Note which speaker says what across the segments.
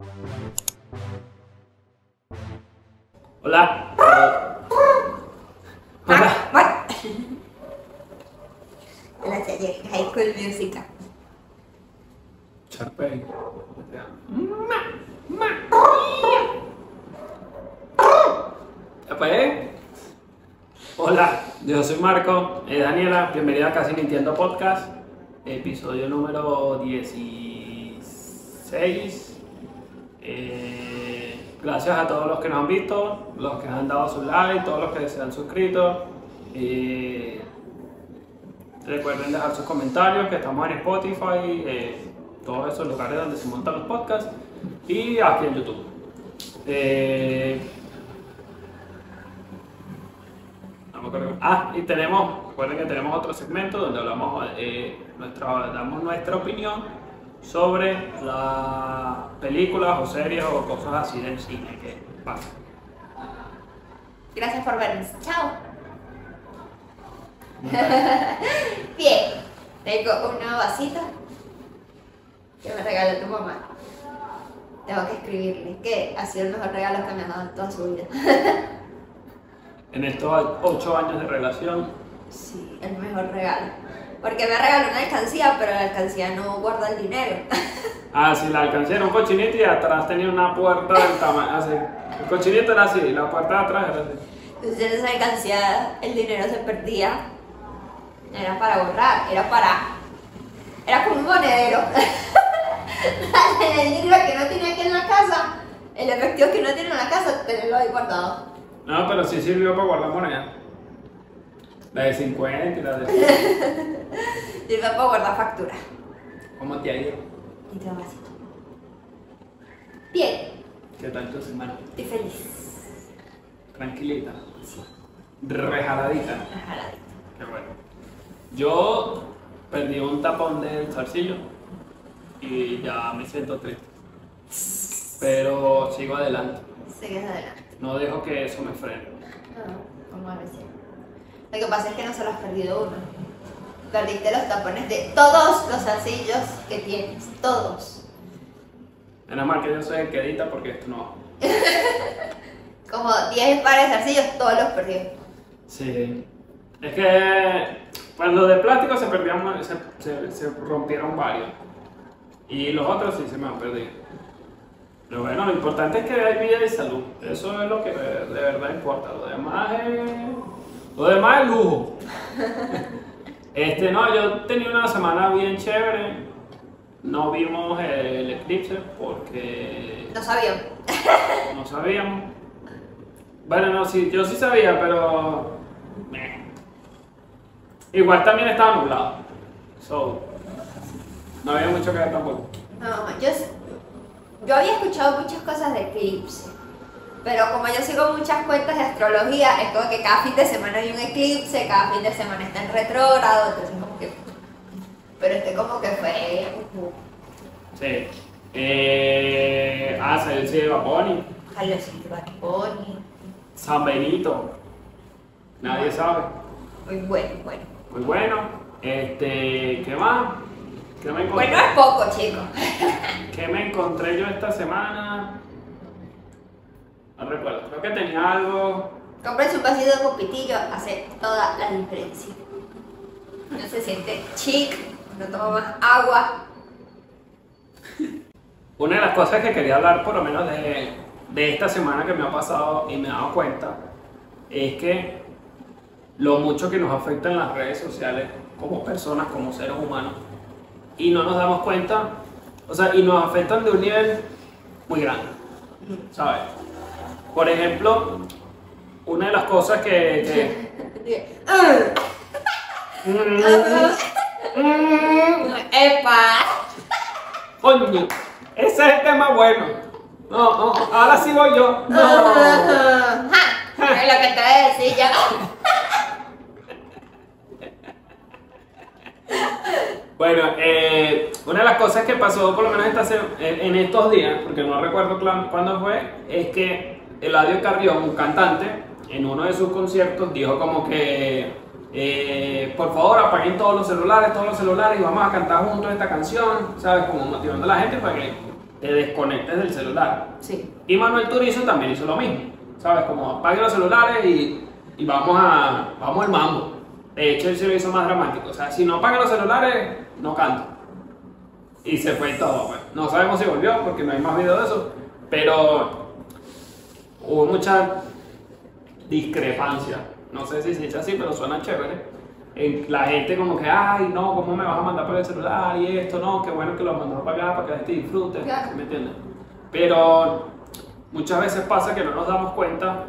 Speaker 1: Hola. Hola.
Speaker 2: What? La serie High School Musical.
Speaker 1: Charpey. Hola, yo soy Marco, eh, Daniela, bienvenida a Casi Nintendo Podcast, episodio número 16. Eh, gracias a todos los que nos han visto, los que han dado su like, todos los que se han suscrito. Eh, recuerden dejar sus comentarios, que estamos en Spotify, eh, todos esos lugares donde se montan los podcasts, y aquí en YouTube. Ah, y tenemos, recuerden que tenemos otro segmento donde hablamos, nuestra, damos nuestra opinión sobre las películas o series o cosas así del cine que pasan.
Speaker 2: Gracias por vernos. Chao. Bien. Tengo un nuevo vasito que me regaló tu mamá. Tengo que escribirle que ha sido el mejor regalo que me ha dado en toda su vida.
Speaker 1: En estos ocho años de relación,
Speaker 2: Sí, el mejor regalo. Porque me regaló una alcancía, pero la alcancía no guarda el dinero.
Speaker 1: ah, sí, la alcancé era un cochinito y atrás tenía una puerta del tamaño, así. El cochinito era así, la puerta de atrás era así.
Speaker 2: Entonces en esa alcancía el dinero se perdía. Era para borrar, era para. Era como un monedero. el dinero que no tiene aquí en la casa, el efectivo que no tiene en la casa, tenerlo ahí guardado.
Speaker 1: No, pero sí sirvió para guardar moneda. La de 50 y la de...
Speaker 2: Sirve para guardar factura.
Speaker 1: ¿Cómo te ha ido?
Speaker 2: Y te vasito. Bien,
Speaker 1: ¿Qué tal tu semana?
Speaker 2: estoy feliz.
Speaker 1: Tranquilita. Rejaladita.
Speaker 2: Jaladito.
Speaker 1: Qué bueno. Yo perdí un tapón del zarcillo y ya me siento triste. Pero sigo adelante.
Speaker 2: Sigues adelante.
Speaker 1: No dejo que eso me frene.
Speaker 2: No, como a veces. Lo que pasa es que no solo has perdido uno. Perdiste los tapones de todos los arcillos que tienes. Todos.
Speaker 1: Menos mal que yo soy el que edita porque esto no.
Speaker 2: Como 10 pares de arcillos, todos los perdió.
Speaker 1: Sí. Es que cuando de plástico se perdían, se, se- se rompieron varios. Y los otros sí se me han perdido. Pero bueno, lo importante es que hay vida y salud. Eso es lo que de verdad importa. Lo demás es. Lo demás es lujo. Este, no, yo tenía una semana bien chévere. No vimos el eclipse porque
Speaker 2: No sabía.
Speaker 1: no sabíamos. Bueno, no, sí, yo sí sabía, pero. meh. Igual también estaba nublado. So. No había mucho que ver tampoco.
Speaker 2: No, yo, yo había escuchado muchas cosas de eclipse. Pero como yo sigo muchas cuentas de astrología, es como que cada fin de semana hay un eclipse, cada fin de semana está en retrógrado, entonces como que... Pero este como que fue...
Speaker 1: Sí. Eh, ah, salió el de Baboni.
Speaker 2: Salió Bad Bunny.
Speaker 1: San Benito. Nadie sabe.
Speaker 2: Muy bueno, bueno.
Speaker 1: Muy bueno. Este, ¿qué más? ¿Qué me encontré?
Speaker 2: Bueno es poco, chicos.
Speaker 1: ¿Qué me encontré yo esta semana? No recuerdo. Creo que tenía algo.
Speaker 2: Comprense un vasito con pitillo, hace toda la diferencia. Uno se siente chic, uno toma más agua.
Speaker 1: Una de las cosas que quería hablar, por lo menos de, de esta semana que me ha pasado y me he dado cuenta, es que lo mucho que nos afectan las redes sociales como personas, como seres humanos, y no nos damos cuenta, o sea, y nos afectan de un nivel muy grande, ¿sabes? Por ejemplo, una de las cosas que... que-
Speaker 2: ¡Epa!
Speaker 1: Coño, ese es el tema bueno. No, no, ahora sí voy yo. No.
Speaker 2: Es lo que te voy a decir yo.
Speaker 1: Bueno, eh, una de las cosas que pasó, por lo menos en estos días, porque no recuerdo cuándo fue, es que Eladio Carrión, un cantante, en uno de sus conciertos dijo como que, eh, por favor apaguen todos los celulares, todos los celulares y vamos a cantar juntos esta canción, ¿sabes? Como motivando a la gente para que te desconectes del celular.
Speaker 2: Sí.
Speaker 1: Y Manuel Turizo también hizo lo mismo, ¿sabes? Como apaguen los celulares y, y vamos a vamos al mambo. De hecho, él se lo hizo más dramático. O sea, si no apagan los celulares, no canto. Y se fue todo, pues. No sabemos si volvió porque no hay más video de eso. Pero hubo mucha discrepancia. No sé si se dice así, pero suena chévere. La gente como que, ay, no, ¿cómo me vas a mandar por el celular? Y esto, no, qué bueno que lo mandó para acá para que la gente disfrute. ¿Me entiendes? Pero muchas veces pasa que no nos damos cuenta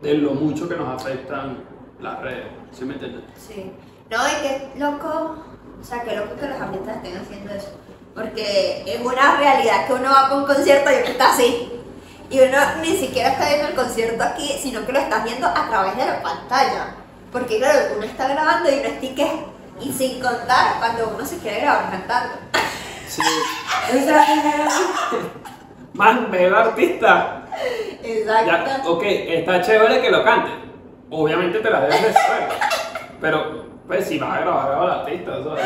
Speaker 1: de lo mucho que nos afectan las redes. ¿Sí me entiendes?
Speaker 2: Sí. No, y que loco, o sea, que loco que los artistas estén haciendo eso. Porque es una realidad que uno va para un concierto y está así. Y uno ni siquiera está viendo el concierto aquí, sino que lo estás viendo a través de la pantalla. Porque claro, uno está grabando y uno está y sin contar cuando uno se quiere grabar cantando.
Speaker 1: Sí. Man, ve el artista. Ya,
Speaker 2: Exacto.
Speaker 1: ok, está chévere que lo cante. Obviamente te la debes de saber. Pero, pues, si vas a grabar, graba al artista, ¿sabes?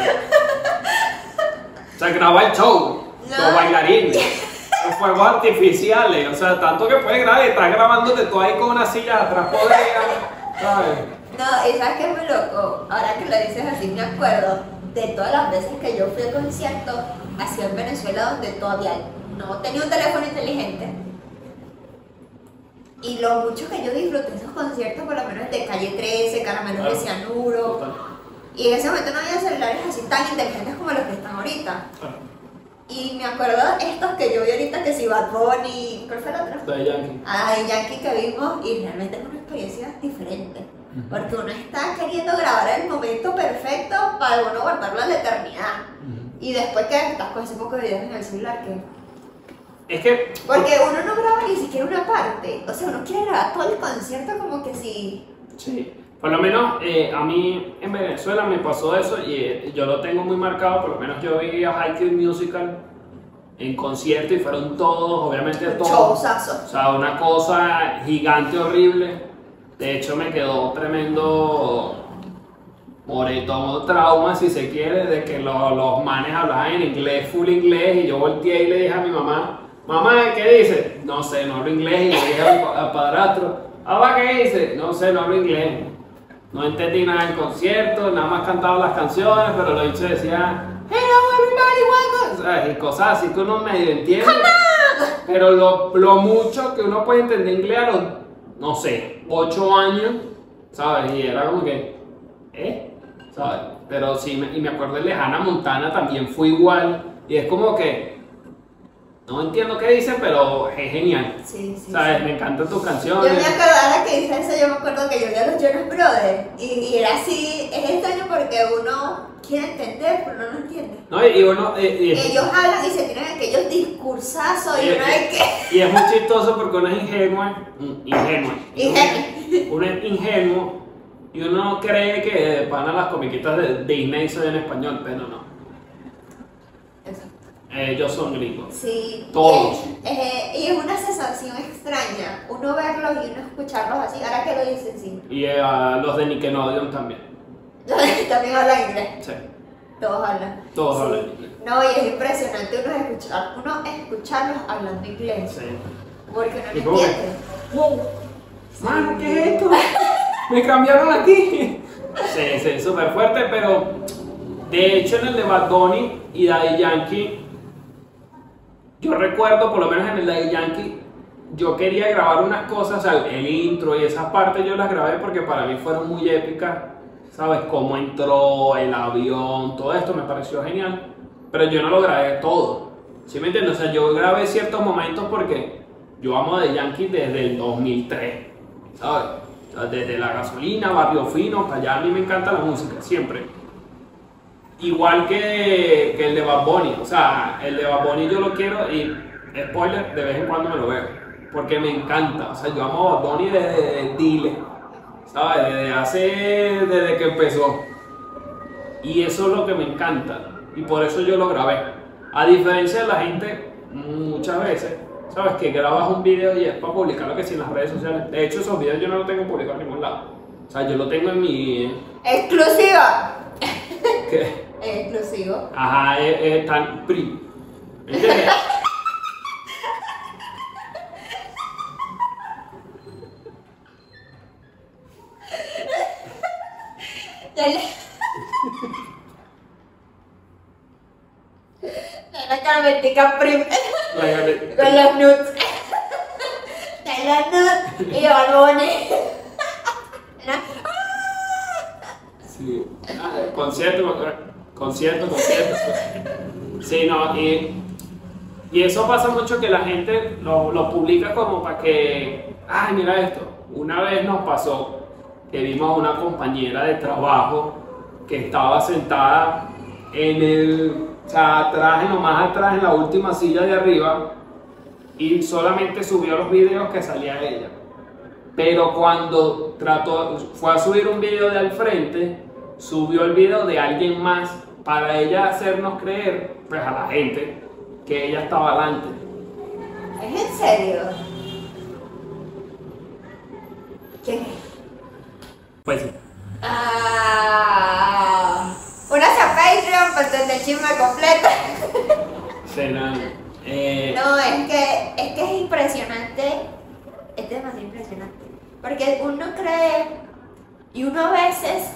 Speaker 1: O sea, graba el show,
Speaker 2: No.
Speaker 1: los bailarines, fuegos artificiales. O sea, tanto que puedes grabar y estás grabándote tú ahí con una silla atrás podrida, ¿sabes?
Speaker 2: No, y sabes que es muy loco. Ahora que lo dices así, me acuerdo de todas las veces que yo fui a conciertos así en Venezuela, donde todavía no tenía un teléfono inteligente. Y lo mucho que yo disfruté esos conciertos, por lo menos de calle 13, Caramelos de
Speaker 1: Claro.
Speaker 2: Cianuro.
Speaker 1: Total.
Speaker 2: Y en ese momento no había celulares así tan inteligentes como los que están ahorita.
Speaker 1: Claro.
Speaker 2: Y me acuerdo de estos que yo vi ahorita, que si Bad Bunny, ¿cuál fue el otro?
Speaker 1: Daddy Yankee.
Speaker 2: a Yankee que vimos y realmente es una experiencia diferente.
Speaker 1: Ujú.
Speaker 2: Porque uno está queriendo grabar el momento perfecto para uno guardarlo a la eternidad. Y después que estás con ese poco de videos en el celular, que...
Speaker 1: Es que.
Speaker 2: Porque uno no graba ni siquiera una parte. O sea, uno quiere grabar todo el concierto como que si...
Speaker 1: Sí, por lo menos eh, a mí en Venezuela me pasó eso y eh, yo lo tengo muy marcado, por lo menos yo vi a High School Musical en concierto y fueron todos, obviamente todos. O sea, una cosa gigante, horrible. De hecho me quedó tremendo moretón trauma, si se quiere, de que lo- los manes hablaban en inglés, full inglés, y yo volteé y le dije a mi mamá, mamá, ¿qué dice? No sé, no hablo inglés, y le dije al pa- al padrastro, papá, ¿qué dice? No sé, no hablo inglés. No entendí nada del concierto, nada más cantaba las canciones, pero lo dicho decía, hello everybody, welcome, o sea, y cosas así que uno medio entiende. Pero lo, lo mucho que uno puede entender inglés a los, no sé, 8 años, ¿sabes? Y era como que, ¿eh? ¿Sabes? Pero sí, y me acuerdo de Lejana Montana también fue igual. Y es como que, no entiendo qué dicen, pero es genial.
Speaker 2: Sí, sí.
Speaker 1: ¿Sabes?
Speaker 2: sí.
Speaker 1: Me encantan tus
Speaker 2: Yo me
Speaker 1: canciones.
Speaker 2: acuerdo, ahora que dice eso, yo me acuerdo que yo vi a los Jonas Brothers y, y era así, es extraño porque uno quiere entender, pero no entiende.
Speaker 1: ¿No? Y uno, eh, y
Speaker 2: Ellos hablan y se tienen aquellos discursazos y uno es que...
Speaker 1: y es muy chistoso porque uno es ingenuo, ingenuo.
Speaker 2: Ingenuo.
Speaker 1: Uno es ingenuo y uno cree que van a las comiquitas de Disney son en español, pero no. Ellos son gringos.
Speaker 2: Sí.
Speaker 1: Todos.
Speaker 2: Y es, eh, y es una sensación extraña, uno verlos y uno escucharlos así, ahora que lo dicen, sí.
Speaker 1: Y eh, a los de Nickelodeon también.
Speaker 2: También hablan inglés,
Speaker 1: Sí,
Speaker 2: todos hablan.
Speaker 1: todos
Speaker 2: Sí.
Speaker 1: hablan inglés.
Speaker 2: No, y es impresionante uno, escuchar, uno escucharlos hablando inglés,
Speaker 1: Sí.
Speaker 2: porque
Speaker 1: ¿Y
Speaker 2: no lo
Speaker 1: que?
Speaker 2: entienden.
Speaker 1: Wow. Mano, ¿qué es esto? Me cambiaron aquí. Sí, sí, súper fuerte, pero de hecho en el de Bad Bunny y Daddy Yankee, yo recuerdo, por lo menos en el Daddy Yankee, yo quería grabar unas cosas, el intro y esas partes yo las grabé porque para mí fueron muy épicas, ¿sabes? Cómo entró, el avión, todo esto me pareció genial, pero yo no lo grabé todo, ¿sí me entiendes? O sea, yo grabé ciertos momentos porque yo amo The Yankee desde el 2003, ¿sabes? O desde la gasolina, barrio fino, para allá a mí me encanta la música, siempre. Igual que, que el de Bad Bunny, o sea, el de Bad Bunny yo lo quiero y, spoiler, de vez en cuando me lo veo, porque me encanta, o sea, yo amo a Bad Bunny desde Dile, ¿sabes? Desde hace, desde que empezó. Y eso es lo que me encanta, y por eso yo lo grabé. A diferencia de la gente, muchas veces, ¿sabes? Que grabas un video y es para publicarlo que sí en las redes sociales. De hecho, esos videos yo no los tengo publicados en ningún lado. O sea, yo lo tengo en mi...
Speaker 2: Exclusiva.
Speaker 1: ¿qué?
Speaker 2: exclusivo.
Speaker 1: Ajá, es, es tan PRI. ¿Entiendes?
Speaker 2: La carmetica prim. Con los nuts. De los nuts y balbones.
Speaker 1: Sí. Ah, concierto, concierto, concierto. Sí, no, y, y eso pasa mucho que la gente lo, lo publica como para que, ay, mira esto. Una vez nos pasó que vimos a una compañera de trabajo que estaba sentada en el, o sea, atrás, en lo más atrás, en la última silla de arriba, y solamente subió los videos que salía ella. Pero cuando trató, fue a subir un video de al frente, subió el video de alguien más para ella hacernos creer, pues a la gente, que ella estaba adelante.
Speaker 2: ¿Es en serio? ¿Quién es?
Speaker 1: Pues sí.
Speaker 2: Ah, únase a Patreon para el chisme completo.
Speaker 1: Será, eh,
Speaker 2: No, es que, es que es impresionante. Es demasiado impresionante. Porque uno cree y uno a veces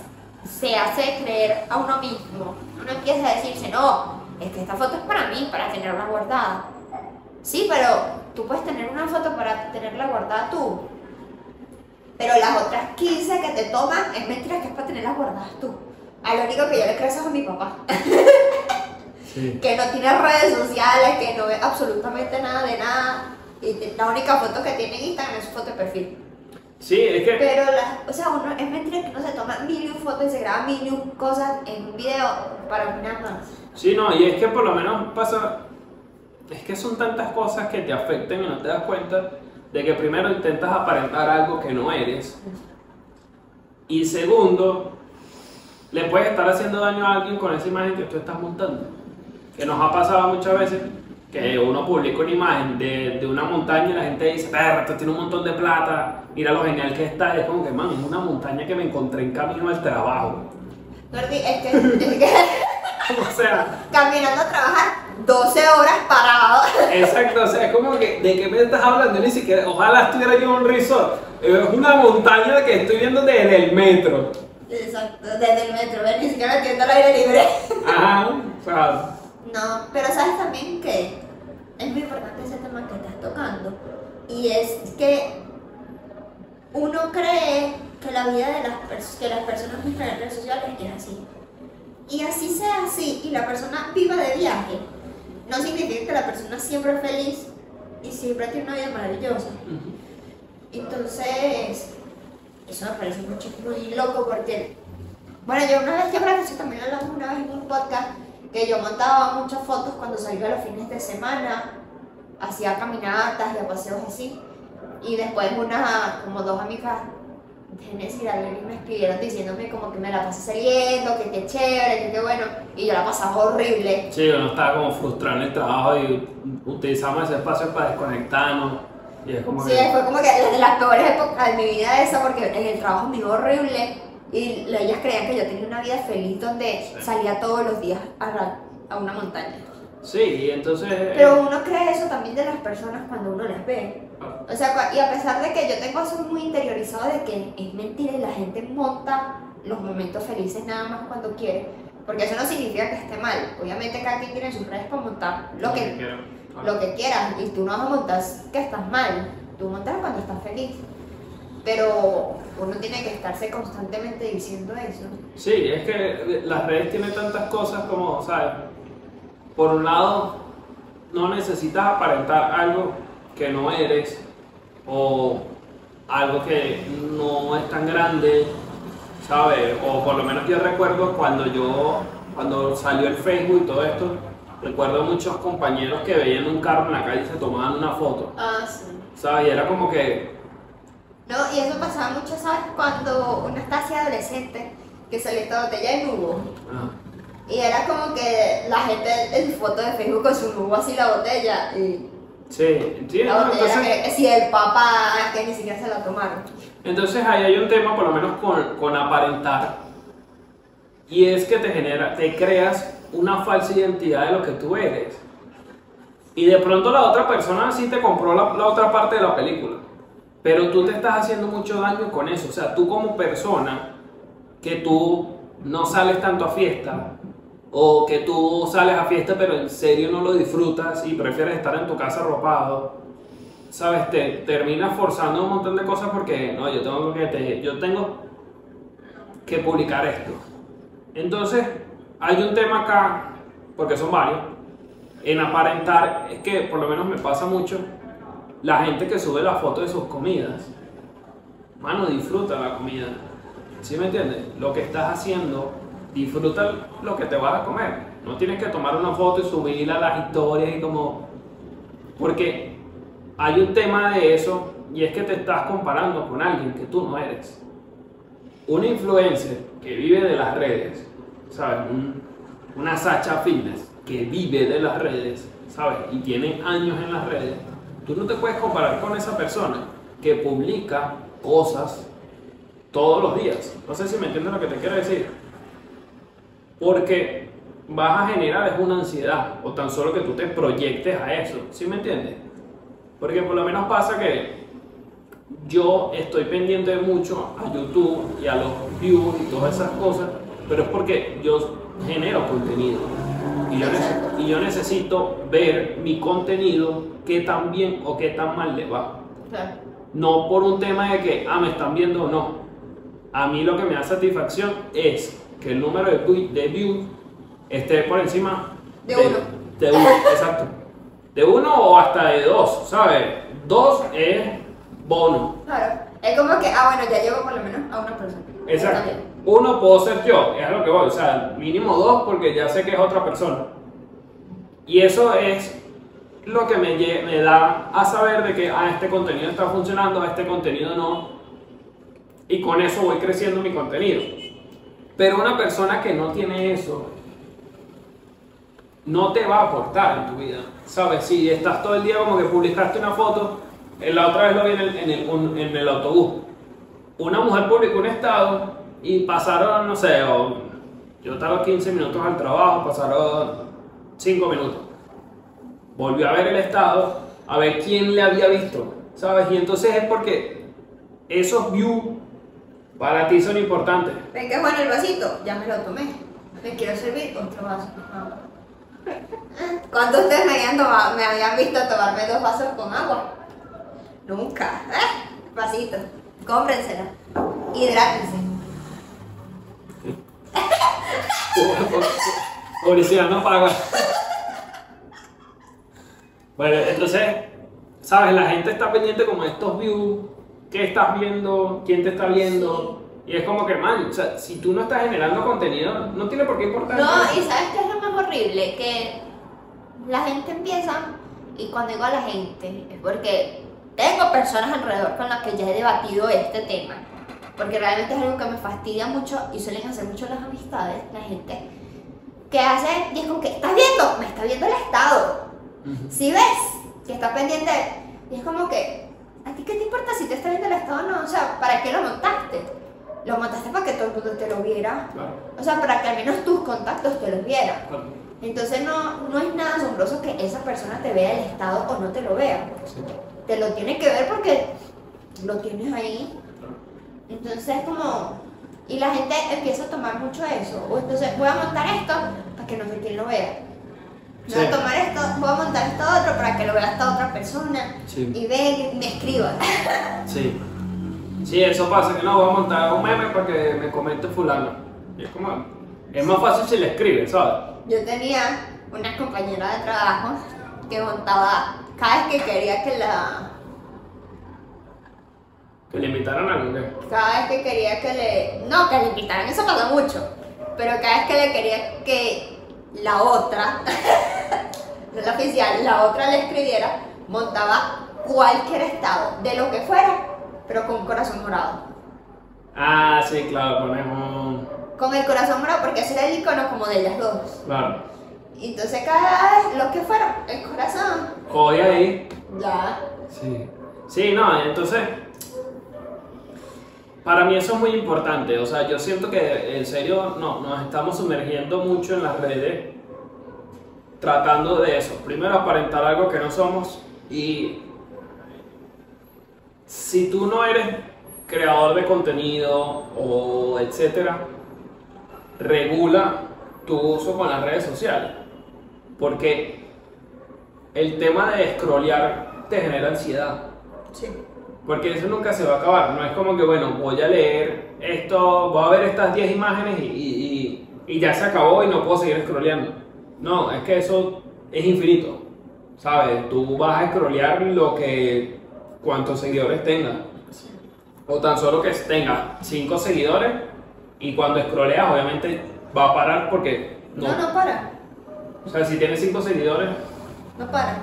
Speaker 2: se hace creer a uno mismo. Uno empieza a decirse, no, es que esta foto es para mí, para tenerla guardada. Sí, pero tú puedes tener una foto para tenerla guardada tú. Pero las otras 15 que te toman es mentira que es para tenerlas guardadas tú. A lo único que yo le creo eso es a mi papá
Speaker 1: sí.
Speaker 2: que no tiene redes sociales, que no ve absolutamente nada de nada. Y la única foto que tiene en Instagram es su foto de perfil.
Speaker 1: Sí, es que
Speaker 2: Pero, la, o sea, uno, es mentira que uno se toma y se graba mil cosas en un video para opinar más.
Speaker 1: Sí, no, y es que por lo menos pasa. Es que son tantas cosas que te afectan y no te das cuenta de que primero intentas aparentar algo que no eres. Y segundo, le puedes estar haciendo daño a alguien con esa imagen que tú estás montando. Que nos ha pasado muchas veces que uno publica una imagen de, de una montaña y la gente dice, perra, esto tiene un montón de plata, mira lo genial que está. Y es como que, man, es una montaña que me encontré en camino al trabajo.
Speaker 2: Gordi, es que, es que
Speaker 1: o sea.
Speaker 2: caminando a trabajar 12 horas parado.
Speaker 1: Exacto, o sea, es como que, ¿de qué me estás hablando? Ni siquiera, ojalá estuviera yo en un resort. Es una montaña que estoy viendo desde el metro.
Speaker 2: Exacto, desde el metro, ni siquiera entiendo el aire libre.
Speaker 1: Ajá, o sea,
Speaker 2: No, pero sabes también que es muy importante ese tema que estás tocando. Y es que uno cree que la vida de las, que las personas en las redes sociales es así. Y así sea así, y la persona viva de viaje, no significa que la persona siempre es feliz y siempre tiene una vida maravillosa. Entonces, eso me parece mucho, muy loco porque, bueno, yo una vez, yo creo que eso también hablamos una vez en un podcast, que yo montaba muchas fotos cuando salía los fines de semana, hacía caminatas y a paseos así, y después unas, como dos amigas Genesis y me escribieron diciéndome como que me la pasé saliendo, que qué chévere, que qué bueno, y yo la pasaba horrible.
Speaker 1: sí, uno estaba como frustrado en el trabajo y utilizamos ese espacio para desconectarnos. Y es como
Speaker 2: Sí,
Speaker 1: que,
Speaker 2: fue como que de las peores épocas de mi vida esa, porque en el trabajo me iba horrible y la- ellas creían que yo tenía una vida feliz donde
Speaker 1: Sí.
Speaker 2: salía todos los días a, a una montaña.
Speaker 1: sí, y entonces. eh,
Speaker 2: Pero uno cree eso también de las personas cuando uno las ve.
Speaker 1: ah,
Speaker 2: O sea, y a pesar de que yo tengo eso muy interiorizado de que es mentira y la gente monta los momentos felices nada más cuando quiere, porque eso no significa que esté mal. Obviamente cada quien tiene sus redes para montar lo que.
Speaker 1: Ah,
Speaker 2: lo que quieras y tú no vas a montar que estás mal, tú montas cuando estás feliz. Pero uno tiene que estarse constantemente diciendo eso.
Speaker 1: Sí, es que las redes tienen tantas cosas como, ¿sabes? Por un lado, no necesitas aparentar algo que no eres o algo que no es tan grande, ¿sabes? O por lo menos yo recuerdo cuando yo, cuando salió el Facebook y todo esto, recuerdo muchos compañeros que veían un carro en la calle y se tomaban una foto,
Speaker 2: Ah, sí.
Speaker 1: ¿sabes? Y era como que,
Speaker 2: No, y eso pasaba mucho, ¿sabes? Cuando uno está así adolescente, que salía esta botella de nubo.
Speaker 1: ah,
Speaker 2: Y era como que la gente en su foto de Facebook con su nubo así la botella. Y
Speaker 1: sí, ¿entiendes?
Speaker 2: la botella
Speaker 1: Entonces-
Speaker 2: era que, sí, el papá, que ni siquiera se la tomaron.
Speaker 1: Entonces ahí hay un tema, por lo menos con, con aparentar, y es que te genera, te creas una falsa identidad de lo que tú eres. Y de pronto la otra persona sí te compró la, la otra parte de la película, pero tú te estás haciendo mucho daño con eso. O sea, tú como persona, que tú no sales tanto a fiesta o que tú sales a fiesta pero en serio no lo disfrutas y prefieres estar en tu casa arropado, sabes, te terminas forzando un montón de cosas porque no, yo tengo que yo tengo que publicar esto. Entonces, hay un tema acá, porque son varios, en aparentar, es que por lo menos me pasa mucho, la gente que sube la foto de sus comidas, mano, disfruta la comida. ¿Sí me entiendes? Lo que estás haciendo, disfruta lo que te vas a comer. No tienes que tomar una foto y subirla a las historias y como... Porque hay un tema de eso y es que te estás comparando con alguien que tú no eres. Un influencer que vive de las redes, ¿sabes? Un- una Sacha Fitness que vive de las redes, ¿sabes? Y tiene años en las redes. Tú no te puedes comparar con esa persona que publica cosas todos los días. No sé si me entiendes lo que te quiero decir. Porque vas a generar es una ansiedad o tan solo que tú te proyectes a eso. ¿Sí me entiendes? Porque por lo menos pasa que yo estoy pendiente mucho a YouTube y a los views y todas esas cosas, pero es porque yo genero contenido. Y yo, nece- y yo necesito ver mi contenido qué tan bien o qué tan mal le va.
Speaker 2: Claro.
Speaker 1: No por un tema de que, ah, me están viendo o no. A mí lo que me da satisfacción es que el número de, vi- de views esté por encima
Speaker 2: De uno.
Speaker 1: De uno, exacto. De uno o hasta de dos, ¿sabes? Dos es bono.
Speaker 2: Claro. Es como que, ah, bueno, ya llevo por lo menos a una persona.
Speaker 1: Exacto. Uno puedo ser yo, es lo que voy. O sea, mínimo dos porque ya sé que es otra persona. Y eso es lo que me, me da a saber de que ah, este contenido está funcionando, este contenido no. Y con eso voy creciendo mi contenido. Pero una persona que no tiene eso, no te va a aportar en tu vida. ¿Sabes? Si estás todo el día como que publicaste una foto, eh, la otra vez lo vi en el, en el- en el autobús. Una mujer publicó un estado y pasaron, no sé, yo tardo 15 minutos al trabajo, pasaron 5 minutos. Volvió a ver el estado, a ver quién le había visto, ¿sabes? Y entonces es porque esos views para ti son importantes.
Speaker 2: Ven que bueno el vasito, ya me lo tomé. Me quiero servir otro vaso. Ah. ¿Cuántos de ustedes me habían, tomado- me habían visto tomarme dos vasos con agua? Nunca. ¿Eh? Vasito. Cómprensela. Hidrátense.
Speaker 1: Publicidad no paga. Bueno, entonces, ¿sabes? La gente está pendiente como de estos views, qué estás viendo, quién te está viendo. Y es como que, man, o sea, si tú no estás generando contenido, no tiene por qué importar.
Speaker 2: No, y ¿sabes qué es lo más horrible? Que la gente empieza, y cuando digo a la gente, es porque tengo personas alrededor con las que ya he debatido este tema. Porque realmente es algo que me fastidia mucho y suelen hacer mucho las amistades, la gente, que hace, y es como que, ¿estás viendo? Me está viendo el estado. Si ves que está pendiente, y es como que, ¿a ti qué te importa si te está viendo el estado o no? O sea, ¿para qué lo montaste? Lo montaste para que todo el mundo te lo viera.
Speaker 1: Claro,
Speaker 2: O sea, para que al menos tus contactos te los vieran.
Speaker 1: claro.
Speaker 2: Entonces no, no es nada asombroso que esa persona te vea el estado o no te lo vea.
Speaker 1: Sí,
Speaker 2: Te lo tiene que ver porque lo tienes ahí. Entonces como... Y la gente empieza a tomar mucho eso. O entonces voy a montar esto para que no sé quién lo vea. Voy a tomar esto, voy a montar esto otro para que lo vea esta otra persona.
Speaker 1: Sí.
Speaker 2: Y ve me escriba.
Speaker 1: Sí. Sí, eso pasa, que no, voy a montar un meme para que me comente fulano. Y es como, es más fácil si le escribes, ¿sabes?
Speaker 2: Yo tenía una compañera de trabajo que montaba cada vez que quería que la
Speaker 1: Que le invitaran a algo, ¿qué?
Speaker 2: cada vez que quería que le. No, que le invitaran, eso pasa mucho. Pero cada vez que le quería que la otra, no la oficial, la otra le escribiera, montaba cualquier estado, de lo que fuera, pero con un corazón morado.
Speaker 1: Ah, sí, claro, ponemos.
Speaker 2: Con el corazón morado, porque ese era el icono como de las dos.
Speaker 1: Claro.
Speaker 2: Y entonces cada vez, lo que fuera, el corazón,
Speaker 1: Jode ahí.
Speaker 2: ya.
Speaker 1: Sí. Sí, no, entonces. Para mí eso es muy importante. O sea, yo siento que en serio no, nos estamos sumergiendo mucho en las redes tratando de eso. Primero aparentar algo que no somos y si tú no eres creador de contenido o etcétera, regula tu uso con las redes sociales. Porque el tema de scrollear te genera ansiedad.
Speaker 2: Sí.
Speaker 1: Porque eso nunca se va a acabar. No es como que, bueno, voy a leer esto, voy a ver estas 10 imágenes y, y- y- y ya se acabó y no puedo seguir scrolleando. No, es que eso es infinito. ¿Sabes? Tú vas a scrollear lo que. cuantos seguidores tengas. O tan solo que tenga 5 seguidores y cuando scrolleas, obviamente va a parar porque.
Speaker 2: No, no para.
Speaker 1: O sea, si tienes 5 seguidores.
Speaker 2: No para.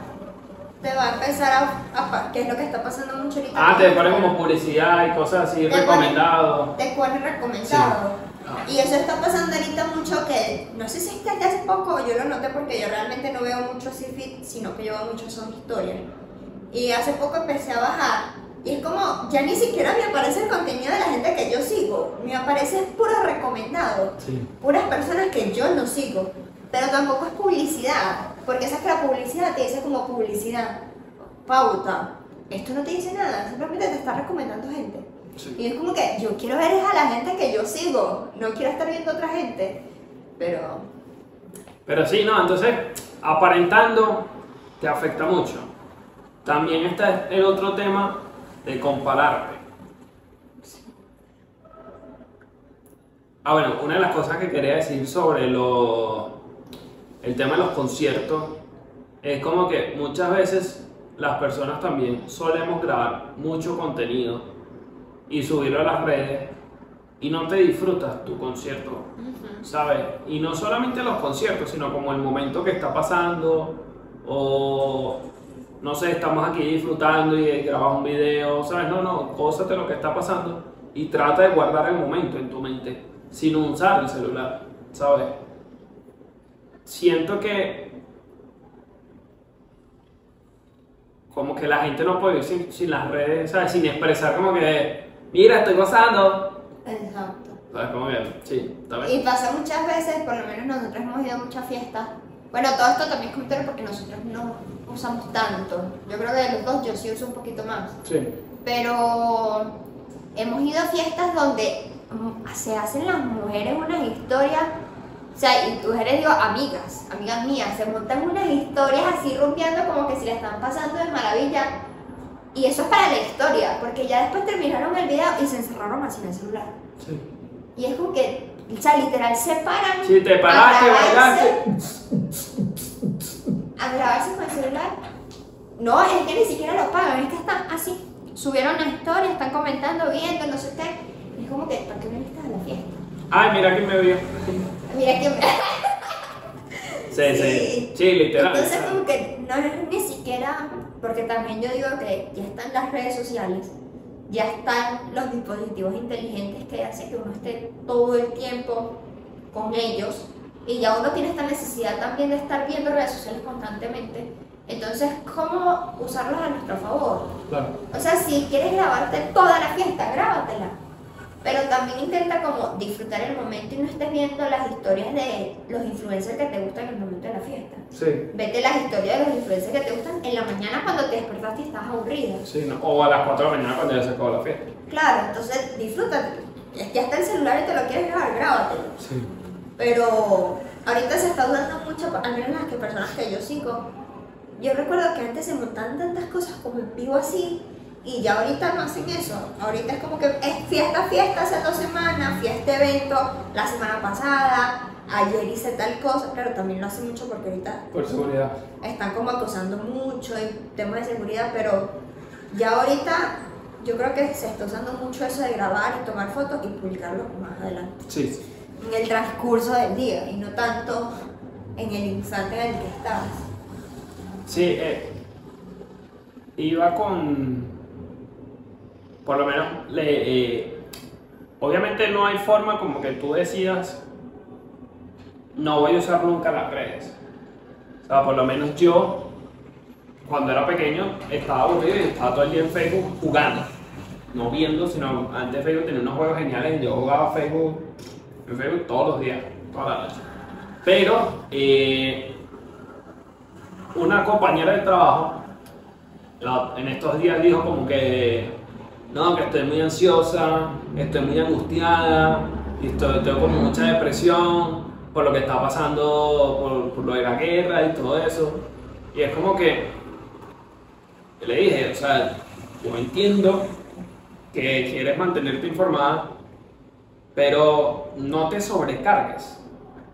Speaker 2: Te va a empezar a, a que es lo que está pasando mucho ahorita.
Speaker 1: Ah, te
Speaker 2: Instagram.
Speaker 1: como publicidad y cosas así,
Speaker 2: Te
Speaker 1: recomendado.
Speaker 2: Te pone recomendado.
Speaker 1: Ah.
Speaker 2: Y eso está pasando ahorita mucho que, no sé si es que hace poco yo lo noté porque yo realmente no veo mucho fit, sino que yo veo mucho son historias. Y hace poco empecé a bajar y es como, ya ni siquiera me aparece el contenido de la gente que yo sigo, me aparece puro recomendado,
Speaker 1: Sí.
Speaker 2: puras personas que yo no sigo, pero tampoco es publicidad, porque esa que la publicidad te dice como publicidad, pauta, esto no te dice nada, simplemente te está recomendando gente.
Speaker 1: Sí.
Speaker 2: Y es como que yo quiero ver es a la gente que yo sigo, no quiero estar viendo a otra gente. Pero
Speaker 1: Pero sí, no, entonces, aparentando te afecta mucho. También está el otro tema de compararte. Ah, bueno, una de las cosas que quería decir sobre lo, el tema de los conciertos es como que muchas veces las personas también solemos grabar mucho contenido y subirlo a las redes y no te disfrutas tu concierto, ¿sabes? Y no solamente los conciertos, sino como el momento que está pasando o no sé, estamos aquí disfrutando y grabas un video, ¿sabes? No, no, gózate lo que está pasando y trata de guardar el momento en tu mente sin usar el celular, ¿sabes? Siento que como que la gente no puede vivir sin, sin las redes, ¿sabes? Sin expresar como que, mira, estoy gozando.
Speaker 2: Exacto.
Speaker 1: ¿Sabes? Como que, sí, está
Speaker 2: Y pasa muchas veces, por lo menos nosotros hemos ido a muchas fiestas. Bueno, todo esto también es comentario porque nosotros no usamos tanto. Yo creo que de los dos yo sí uso un poquito más.
Speaker 1: Sí.
Speaker 2: Pero hemos ido a fiestas donde mm, se hacen las mujeres unas historias, o sea, y mujeres digo amigas, amigas mías, se montan unas historias así rompiendo como que si la están pasando de maravilla. Y eso es para la historia, porque ya después terminaron el video y se encerraron así en el celular.
Speaker 1: Sí.
Speaker 2: Y es como que, o sea, literal se paran
Speaker 1: Si te paraste, bailaste.
Speaker 2: a grabarse con el celular. No, es que ni siquiera lo pagan, es que están así. Subieron la historia, están comentando, viendo, no sé qué. Y es como que, ¿para qué viniste a la fiesta?
Speaker 1: Ay, mira quién me vio.
Speaker 2: Mira que...
Speaker 1: Sí, sí. Sí, literal.
Speaker 2: Entonces como que no es ni siquiera, porque también yo digo que ya están las redes sociales, ya están los dispositivos inteligentes que hacen que uno esté todo el tiempo con ellos y ya uno tiene esta necesidad también de estar viendo redes sociales constantemente. Entonces, ¿cómo usarlos a nuestro favor?
Speaker 1: Claro.
Speaker 2: O sea, si quieres grabarte toda la fiesta, grábatela. Pero también intenta como disfrutar el momento y no estés viendo las historias de los influencers que te gustan en el momento de la fiesta.
Speaker 1: Sí.
Speaker 2: Vete las historias de los influencers que te gustan en la mañana cuando te despertaste y estás aburrida.
Speaker 1: Sí, no. O a las 4 de la mañana cuando ya se acabó la fiesta.
Speaker 2: Claro, entonces disfrútate. Ya está el celular y te lo quieres grabar, grábatelo.
Speaker 1: Sí.
Speaker 2: Pero ahorita se está usando mucho, al menos las que personas que yo sigo. Yo recuerdo que antes se montaban tantas cosas como en vivo así y ya ahorita no hacen eso. Ahorita es como que es fiesta, fiesta hace dos semanas, fiesta, evento, la semana pasada, ayer hice tal cosa. Claro, también lo hacen mucho porque ahorita
Speaker 1: Por seguridad.
Speaker 2: están como acosando mucho en temas de seguridad, pero ya ahorita yo creo que se está usando mucho eso de grabar y tomar fotos y publicarlo más adelante
Speaker 1: Sí.
Speaker 2: en el transcurso del día y no tanto en el instante en el que estabas.
Speaker 1: Sí, eh, iba con. Por lo menos, le, eh, obviamente no hay forma como que tú decidas, no voy a usar nunca las redes. O sea, por lo menos yo, cuando era pequeño, estaba aburrido y estaba todo el día en Facebook jugando. No viendo, sino antes Facebook tenía unos juegos geniales y yo jugaba Facebook, en Facebook todos los días, toda la noche. Pero, eh, una compañera de trabajo en estos días dijo como que no, que estoy muy ansiosa, estoy muy angustiada estoy, tengo como mucha depresión por lo que está pasando, por, por lo de la guerra y todo eso. Y es como que le dije, o sea, yo entiendo que quieres mantenerte informada, pero no te sobrecargues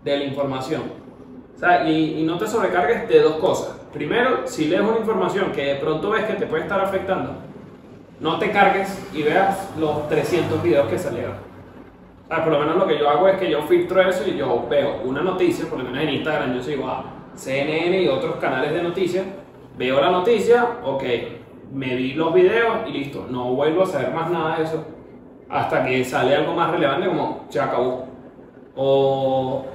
Speaker 1: de la información. O sea, y, y no te sobrecargues de dos cosas. Primero, si lees una información que de pronto ves que te puede estar afectando, no te cargues y veas los 300 videos que salieron. Sea, por lo menos lo que yo hago es que yo filtro eso y yo veo una noticia, por lo menos en Instagram yo sigo a CNN y otros canales de noticias, veo la noticia, ok, me vi los videos y listo, no vuelvo a saber más nada de eso hasta que sale algo más relevante como se acabó. O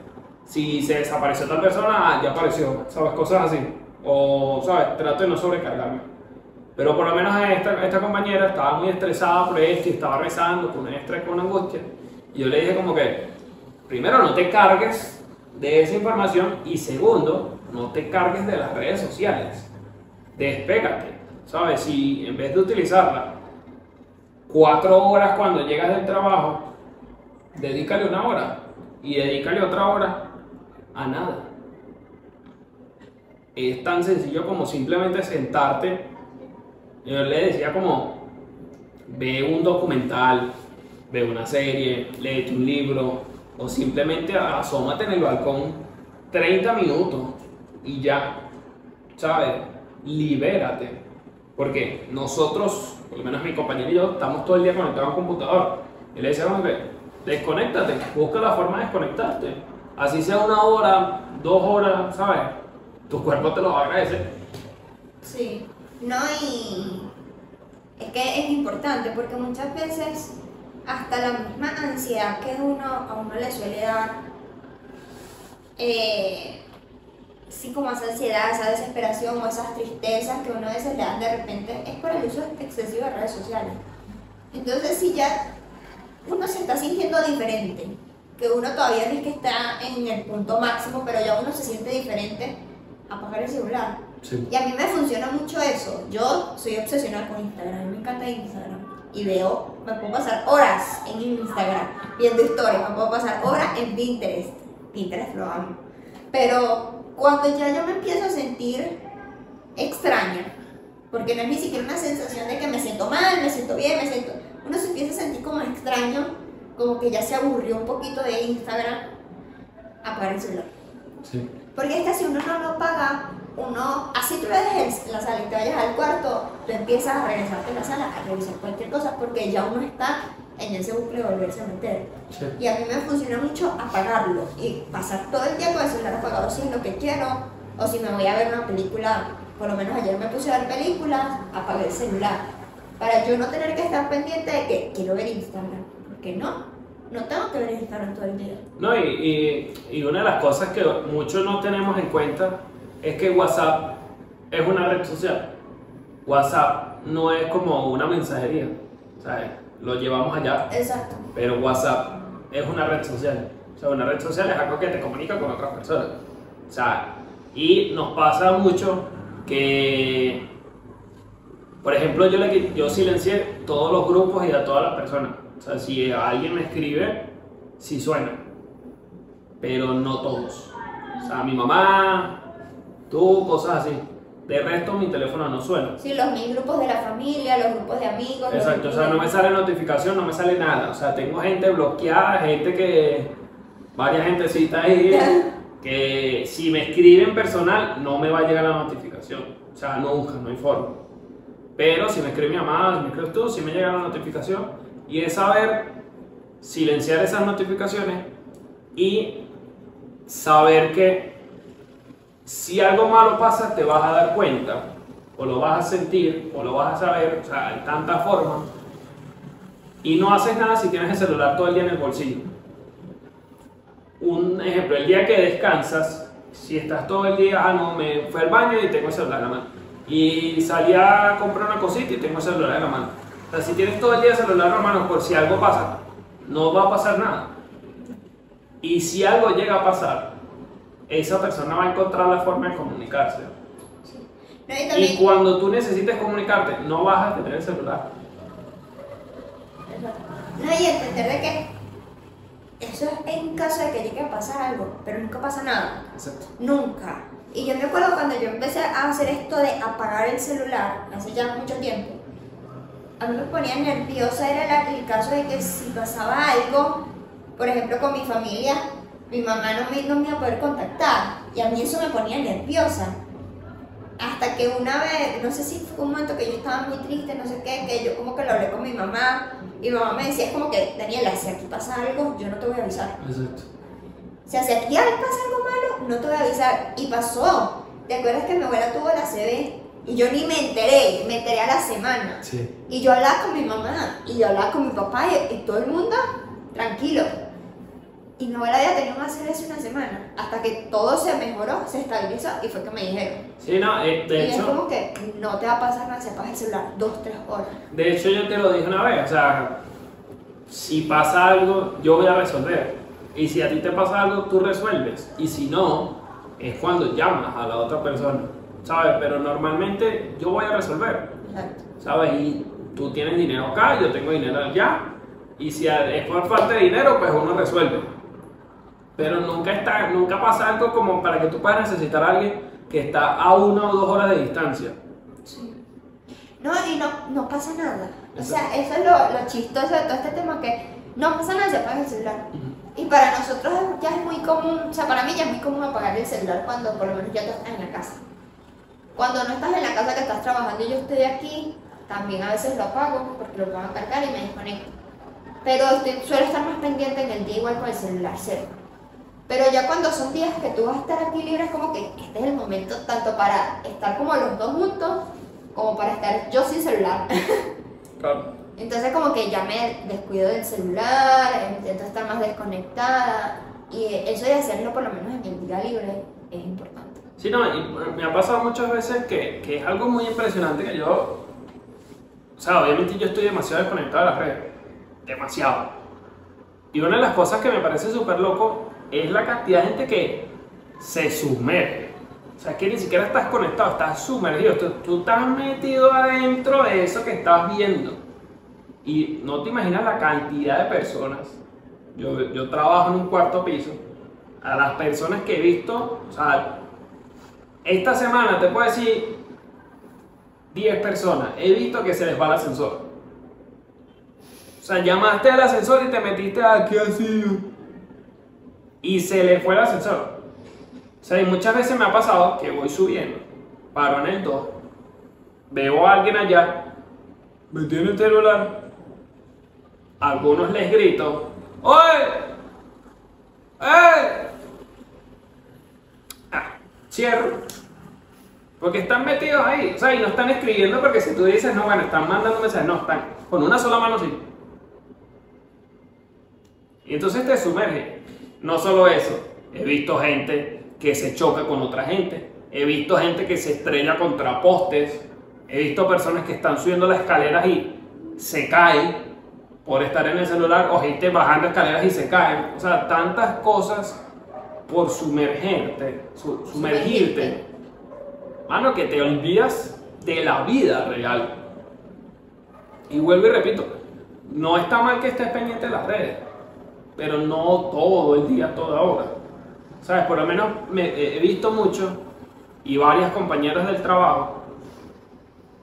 Speaker 1: si se desapareció tal persona, ah, ya apareció, ¿sabes? Cosas así. O, ¿sabes? Trato de no sobrecargarme. Pero por lo menos esta, esta compañera estaba muy estresada por esto y estaba rezando con un estrés, con una angustia. Y yo le dije como que, primero no te cargues de esa información y segundo, no te cargues de las redes sociales. Despégate, ¿sabes? Si en vez de utilizarla cuatro horas cuando llegas del trabajo, dedícale una hora y dedícale otra hora a nada. Es tan sencillo como simplemente sentarte. Yo le decía como, ve un documental, ve una serie, léete un libro o simplemente asómate en el balcón 30 minutos y ya, ¿sabes? Libérate. Porque nosotros, por lo menos mi compañero y yo, estamos todo el día conectados a un computador. Y le decíamos que desconéctate, busca la forma de desconectarte. Así sea una hora, dos horas, ¿sabes? Tu cuerpo te lo va a agradecer.
Speaker 2: Sí, no y es que es importante porque muchas veces hasta la misma ansiedad que uno a uno le suele dar, eh, sí como esa ansiedad, esa desesperación o esas tristezas que uno a veces le dan de repente es por el uso excesivo de redes sociales. Entonces si ya uno se está sintiendo diferente, que uno todavía no es que está en el punto máximo, pero ya uno se siente diferente, apagar el celular.
Speaker 1: Sí.
Speaker 2: Y a mí me funciona mucho eso. Yo soy obsesionada con Instagram, a mí me encanta Instagram. Y veo, me puedo pasar horas en Instagram viendo historias, me puedo pasar horas en Pinterest. Pinterest lo amo. Pero cuando ya yo me empiezo a sentir extraña, porque no es ni siquiera una sensación de que me siento mal, me siento bien, me siento... Uno se empieza a sentir como extraño, como que ya se aburrió un poquito de Instagram, apagar el celular.
Speaker 1: Sí.
Speaker 2: Porque es que si uno no lo paga, uno, así tú lo dejes en la sala y te vayas al cuarto, tú empiezas a regresarte a la sala a revisar cualquier cosa porque ya uno está en ese bucle de volverse a meter.
Speaker 1: Sí.
Speaker 2: Y a mí me funciona mucho apagarlo y pasar todo el día con el celular apagado si es lo que quiero o si me voy a ver una película, por lo menos ayer me puse a ver películas, apagué el celular. Para yo no tener que estar pendiente de que quiero ver Instagram, porque no, no tengo que ver Instagram todo el día.
Speaker 1: No, y, y, y una de las cosas que muchos no tenemos en cuenta es que WhatsApp es una red social. WhatsApp no es como una mensajería, ¿sabes? Lo llevamos allá,
Speaker 2: Exacto.
Speaker 1: pero WhatsApp es una red social. O sea, una red social es algo que te comunica con otras personas. O sea, y nos pasa mucho que, por ejemplo, yo, le, yo silencié todos los grupos y a todas las personas. O sea, si alguien me escribe, sí suena, pero no todos. O sea, mi mamá, tú, cosas así. De resto, mi teléfono no suena.
Speaker 2: Sí, los mis grupos de la familia, los grupos de amigos.
Speaker 1: Exacto, o sea, no me sale notificación, no me sale nada. O sea, tengo gente bloqueada, gente que. varias gentecitas ahí que si me escriben personal no me va a llegar la notificación. O sea, nunca, no hay forma. Pero si me escribe mi mamá, si me escribes tú, sí me llega la notificación. Y es saber silenciar esas notificaciones y saber que si algo malo pasa te vas a dar cuenta o lo vas a sentir o lo vas a saber, o sea, hay tantas formas. Y no haces nada si tienes el celular todo el día en el bolsillo. Un ejemplo, el día que descansas, si estás todo el día, ah, no, me fui al baño y tengo el celular en la mano. Y salí a comprar una cosita y tengo el celular en la mano. O sea, si tienes todo el día el celular en la mano, por si algo pasa, no va a pasar nada. Y si algo llega a pasar, esa persona va a encontrar la forma de comunicarse.
Speaker 2: No, y
Speaker 1: cuando tú necesites comunicarte, no vas a tener el celular.
Speaker 2: no, y entender de que eso es en caso de que llegue a pasar algo, pero nunca pasa nada.
Speaker 1: Exacto.
Speaker 2: Nunca. Y yo me acuerdo cuando yo empecé a hacer esto de apagar el celular, hace ya mucho tiempo, a mí me ponía nerviosa era el caso de que si pasaba algo, por ejemplo con mi familia, mi mamá no me, no me iba a poder contactar. Y a mí eso me ponía nerviosa. Hasta que una vez, no sé si fue un momento que yo estaba muy triste, no sé qué, que yo como que lo hablé con mi mamá, y mi mamá me decía, es como que, Daniela, si aquí pasa algo, yo no te voy a avisar.
Speaker 1: Exacto.
Speaker 2: O sea, si aquí pasa algo malo, no te voy a avisar. Y pasó. ¿Te acuerdas que mi abuela tuvo la CB? Y yo ni me enteré, me enteré a la semana.
Speaker 1: Sí.
Speaker 2: Y yo hablaba con mi mamá, y yo hablaba con mi papá, y, y todo el mundo tranquilo. Y mi abuela había tenido CB hace una semana. Hasta que todo se mejoró, se estabilizó, y fue que me dijeron.
Speaker 1: Sí, no, eh, de
Speaker 2: y es
Speaker 1: hecho,
Speaker 2: como que no te va a pasar nada si apagas el celular dos, tres horas.
Speaker 1: de hecho yo te lo dije una vez, o sea, si pasa algo, yo voy a resolver. Y si a ti te pasa algo, tú resuelves. Y si no, es cuando llamas a la otra persona, ¿sabes? Pero normalmente yo voy a resolver.
Speaker 2: Exacto.
Speaker 1: ¿sabes? Y tú tienes dinero acá, yo tengo dinero allá, y si es por falta de dinero, pues uno resuelve. Pero nunca, está, nunca pasa algo como para que tú puedas necesitar a alguien que está a una o dos horas de distancia.
Speaker 2: Sí. No, y no, no pasa nada. O sea, eso es lo, lo chistoso de todo este tema, que no pasa nada si apagas el celular. Y para nosotros ya es muy común, o sea, para mí ya es muy común apagar el celular cuando por lo menos ya tú estás en la casa. Cuando no estás en la casa que estás trabajando y yo estoy aquí, también a veces lo apago porque lo a cargar y me desconecto. Pero estoy- suelo estar más pendiente en el día igual con el celular cero. Pero ya cuando son días que tú vas a estar aquí libre, es como que este es el momento tanto para estar como los dos juntos, como para estar yo sin celular.
Speaker 1: Claro.
Speaker 2: Entonces como que ya me descuido del celular, intento estar más desconectada y eso de hacerlo por lo menos en el día libre es importante.
Speaker 1: Sí, no, y me ha pasado muchas veces que, que es algo muy impresionante que yo, o sea, obviamente yo estoy demasiado desconectado de las redes, demasiado. Y una de las cosas que me parece súper loco es la cantidad de gente que se sumerge. O sea, que ni siquiera estás conectado, estás sumergido, tú, tú estás metido adentro de eso que estás viendo. Y no te imaginas la cantidad de personas. Yo, yo trabajo en un cuarto piso. A las personas que he visto, o sea, esta semana te puedo decir 10 personas. He visto que se les va el ascensor. O sea, llamaste al ascensor y te metiste aquí así. Y se le fue el ascensor. O sea, y muchas veces me ha pasado que voy subiendo, paro en el 2, veo a alguien allá, me tiene el celular, algunos les grito, ¡Oye! ¡Eh! Ah, cierro. Porque están metidos ahí, o sea, y no están escribiendo porque si tú dices, no, bueno, están mandando mensajes, no, están con una sola mano sí. Y entonces te sumerge. No solo eso, he visto gente que se choca con otra gente, he visto gente que se estrella contra postes, he visto personas que están subiendo las escaleras y se caen por estar en el celular, o gente bajando escaleras y se caen. O sea, tantas cosas por sumergerte, su- sumergirte. Mano, que te olvidas de la vida real. Y vuelvo y repito, no está mal que estés pendiente de las redes, pero no todo el día, toda hora. ¿Sabes? Por lo menos me, he visto mucho y varias compañeras del trabajo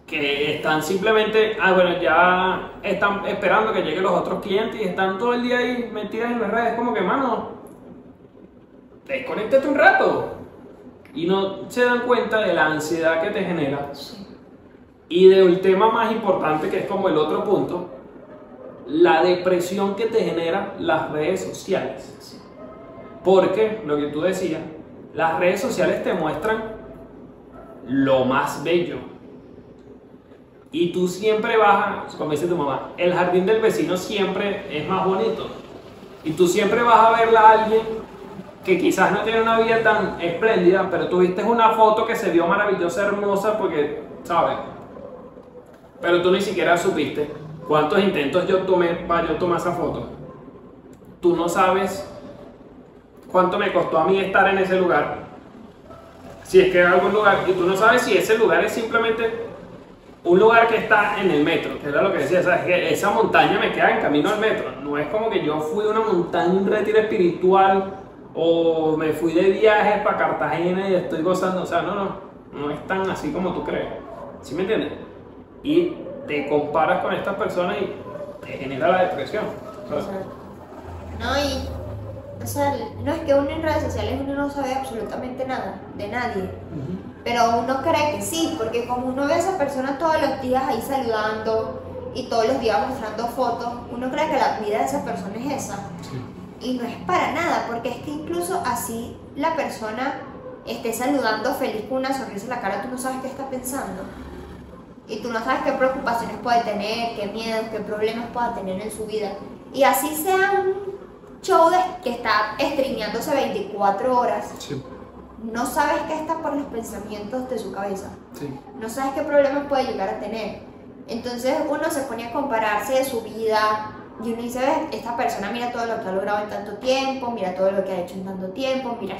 Speaker 1: que están simplemente, ah, bueno, ya están esperando que lleguen los otros clientes y están todo el día ahí metidas en las redes, como que, mano, desconéctate un rato. Y no se dan cuenta de la ansiedad que te genera y del tema más importante que es como el otro punto, la depresión que te genera las redes sociales. Porque, lo que tú decías, las redes sociales te muestran lo más bello. Y tú siempre vas, como dice tu mamá, el jardín del vecino siempre es más bonito. Y tú siempre vas a verla a alguien que quizás no tiene una vida tan espléndida, pero tuviste una foto que se vio maravillosa, hermosa, porque, ¿sabes? Pero tú ni siquiera supiste cuántos intentos yo tomé para yo tomar esa foto. Tú no sabes cuánto me costó a mí estar en ese lugar. Si es que en algún lugar, y tú no sabes si ese lugar es simplemente un lugar que está en el metro, que era lo que decía, ¿sabes? Que esa montaña me queda en camino al metro. No es como que yo fui a una montaña, un retiro espiritual, o me fui de viaje para Cartagena y estoy gozando. O sea, no, no, no es tan así como tú crees. ¿Sí me entiendes? Y te comparas con estas personas y te genera la depresión. ¿sabes?
Speaker 2: No, y. O sea, no es que uno en redes sociales uno no sabe absolutamente nada de nadie. Pero uno cree que sí, porque como uno ve a esa persona todos los días ahí saludando y todos los días mostrando fotos, uno cree que la vida de esa persona es esa.
Speaker 1: Sí.
Speaker 2: Y no es para nada, porque es que incluso así la persona esté saludando feliz con una sonrisa en la cara, tú no sabes qué está pensando. Y tú no sabes qué preocupaciones puede tener, qué miedos, qué problemas pueda tener en su vida. Y así sea un show de- que está streameándose 24 horas,
Speaker 1: Sí,
Speaker 2: no sabes qué está por los pensamientos de su cabeza.
Speaker 1: sí.
Speaker 2: No sabes qué problemas puede llegar a tener. Entonces uno se pone a compararse de su vida y uno dice, "Ves, esta persona mira todo lo que ha logrado en tanto tiempo, mira todo lo que ha hecho en tanto tiempo, mira.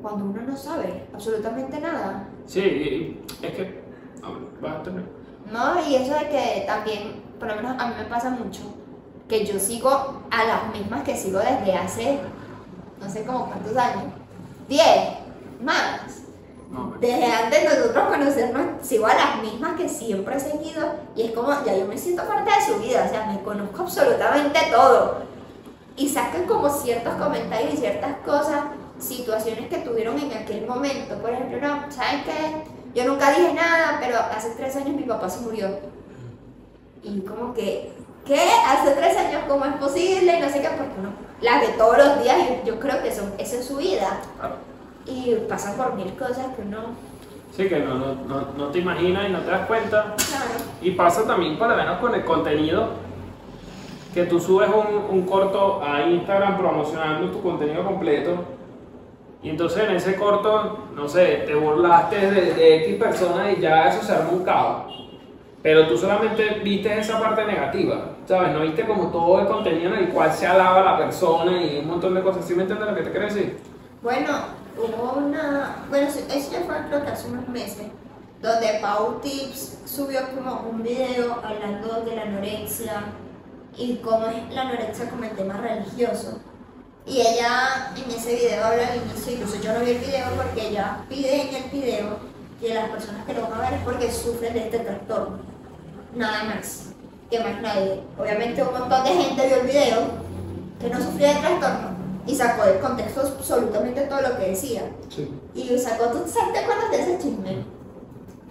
Speaker 2: Cuando uno no sabe absolutamente nada.
Speaker 1: Sí, es que. Vas a.
Speaker 2: ¿No? Y eso de que también, por lo menos a mí me pasa mucho, que yo sigo a las mismas que sigo desde hace, no sé como cuántos años, 10, más.
Speaker 1: No,
Speaker 2: Desde antes de nosotros conocernos, sigo a las mismas que siempre he seguido y es como, ya yo me siento parte de su vida, o sea, me conozco absolutamente todo. Y sacan como ciertos comentarios y ciertas cosas, situaciones que tuvieron en aquel momento. Por ejemplo, no, ¿saben qué? Yo nunca dije nada, pero hace tres años mi papá se murió. Y como que, ¿qué? Hace tres años, ¿cómo es posible? Y no sé qué, porque no. Las de todos los días, yo, yo creo que son, esa es su vida.
Speaker 1: claro.
Speaker 2: Y pasan por mil cosas que uno...
Speaker 1: Sí, que no, no, no, no te imaginas y no te das cuenta.
Speaker 2: Claro.
Speaker 1: Y pasa también por lo menos con el contenido que tú subes un, un corto a Instagram promocionando tu contenido completo y entonces en ese corto, no sé, te burlaste de, de X persona y ya eso se arma un caos. Pero tú solamente viste esa parte negativa, ¿sabes? No viste como todo el contenido en el cual se alaba la persona y un montón de cosas. ¿Sí me entiendes lo que te quiero decir?
Speaker 2: Bueno, hubo una. Bueno, eso ya fue creo que hace unos meses. Donde Pau Tips subió como un video hablando de la anorexia y cómo es la anorexia como el tema religioso. Y ella en ese video habla al inicio, incluso yo no vi el video porque ella pide en el video que las personas que lo van a ver es porque sufren de este trastorno. Nada más. Que más nadie. Obviamente un montón de gente vio el video que no sufría de trastorno y sacó del contexto absolutamente todo lo que decía.
Speaker 1: Sí.
Speaker 2: Y sacó, ¿tú te acuerdas de ese chisme?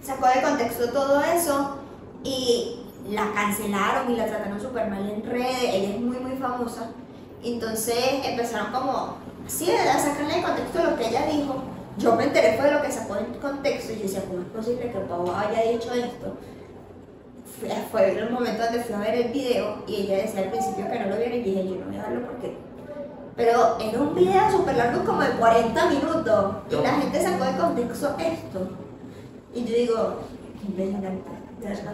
Speaker 2: Sacó de contexto todo eso y la cancelaron y la trataron súper mal en redes, ella es muy muy famosa. Entonces empezaron como, sí, a sacarle de contexto lo que ella dijo. Yo me enteré fue de lo que sacó en contexto y yo decía, ¿cómo es posible que Pau haya dicho esto? Fue- el momento donde fui a ver el video y ella decía al principio que no lo viera y dije, yo no voy a verlo porque pero era un video súper largo como de 40 minutos y la gente sacó de contexto esto. Y yo digo, de verdad.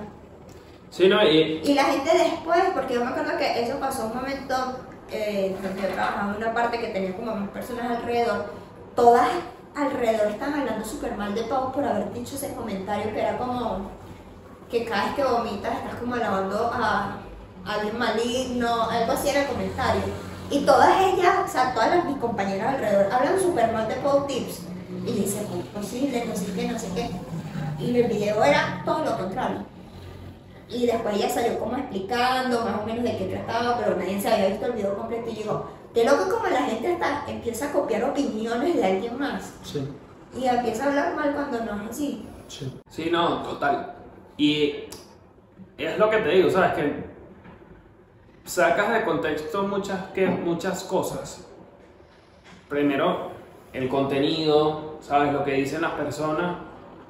Speaker 1: Sí, ¿no? Y,
Speaker 2: Y la gente después, porque yo me acuerdo que eso pasó un momento eh, donde yo trabajaba en una parte que tenía como más personas alrededor, todas alrededor estaban hablando súper mal de Pau por haber dicho ese comentario que era como que cada vez que vomitas estás como alabando a, alguien maligno, algo así era el comentario. Y todas ellas, o sea, todas las, mis compañeras alrededor hablan súper mal de Pau Tips. Y decía, ¿cómo es posible? No sé qué, no sé qué. Y el video era todo lo contrario. Y después ella salió como explicando más o menos de qué trataba, pero nadie se había visto el video completo. Y yo digo, qué loco como la gente está, empieza a copiar opiniones de alguien más.
Speaker 1: sí.
Speaker 2: Y empieza a hablar mal cuando no es así.
Speaker 1: Sí. Sí, no, total. Y es lo que te digo, ¿sabes? Que sacas de contexto muchas, que, muchas cosas. Primero, el contenido, ¿sabes? Lo que dicen las personas.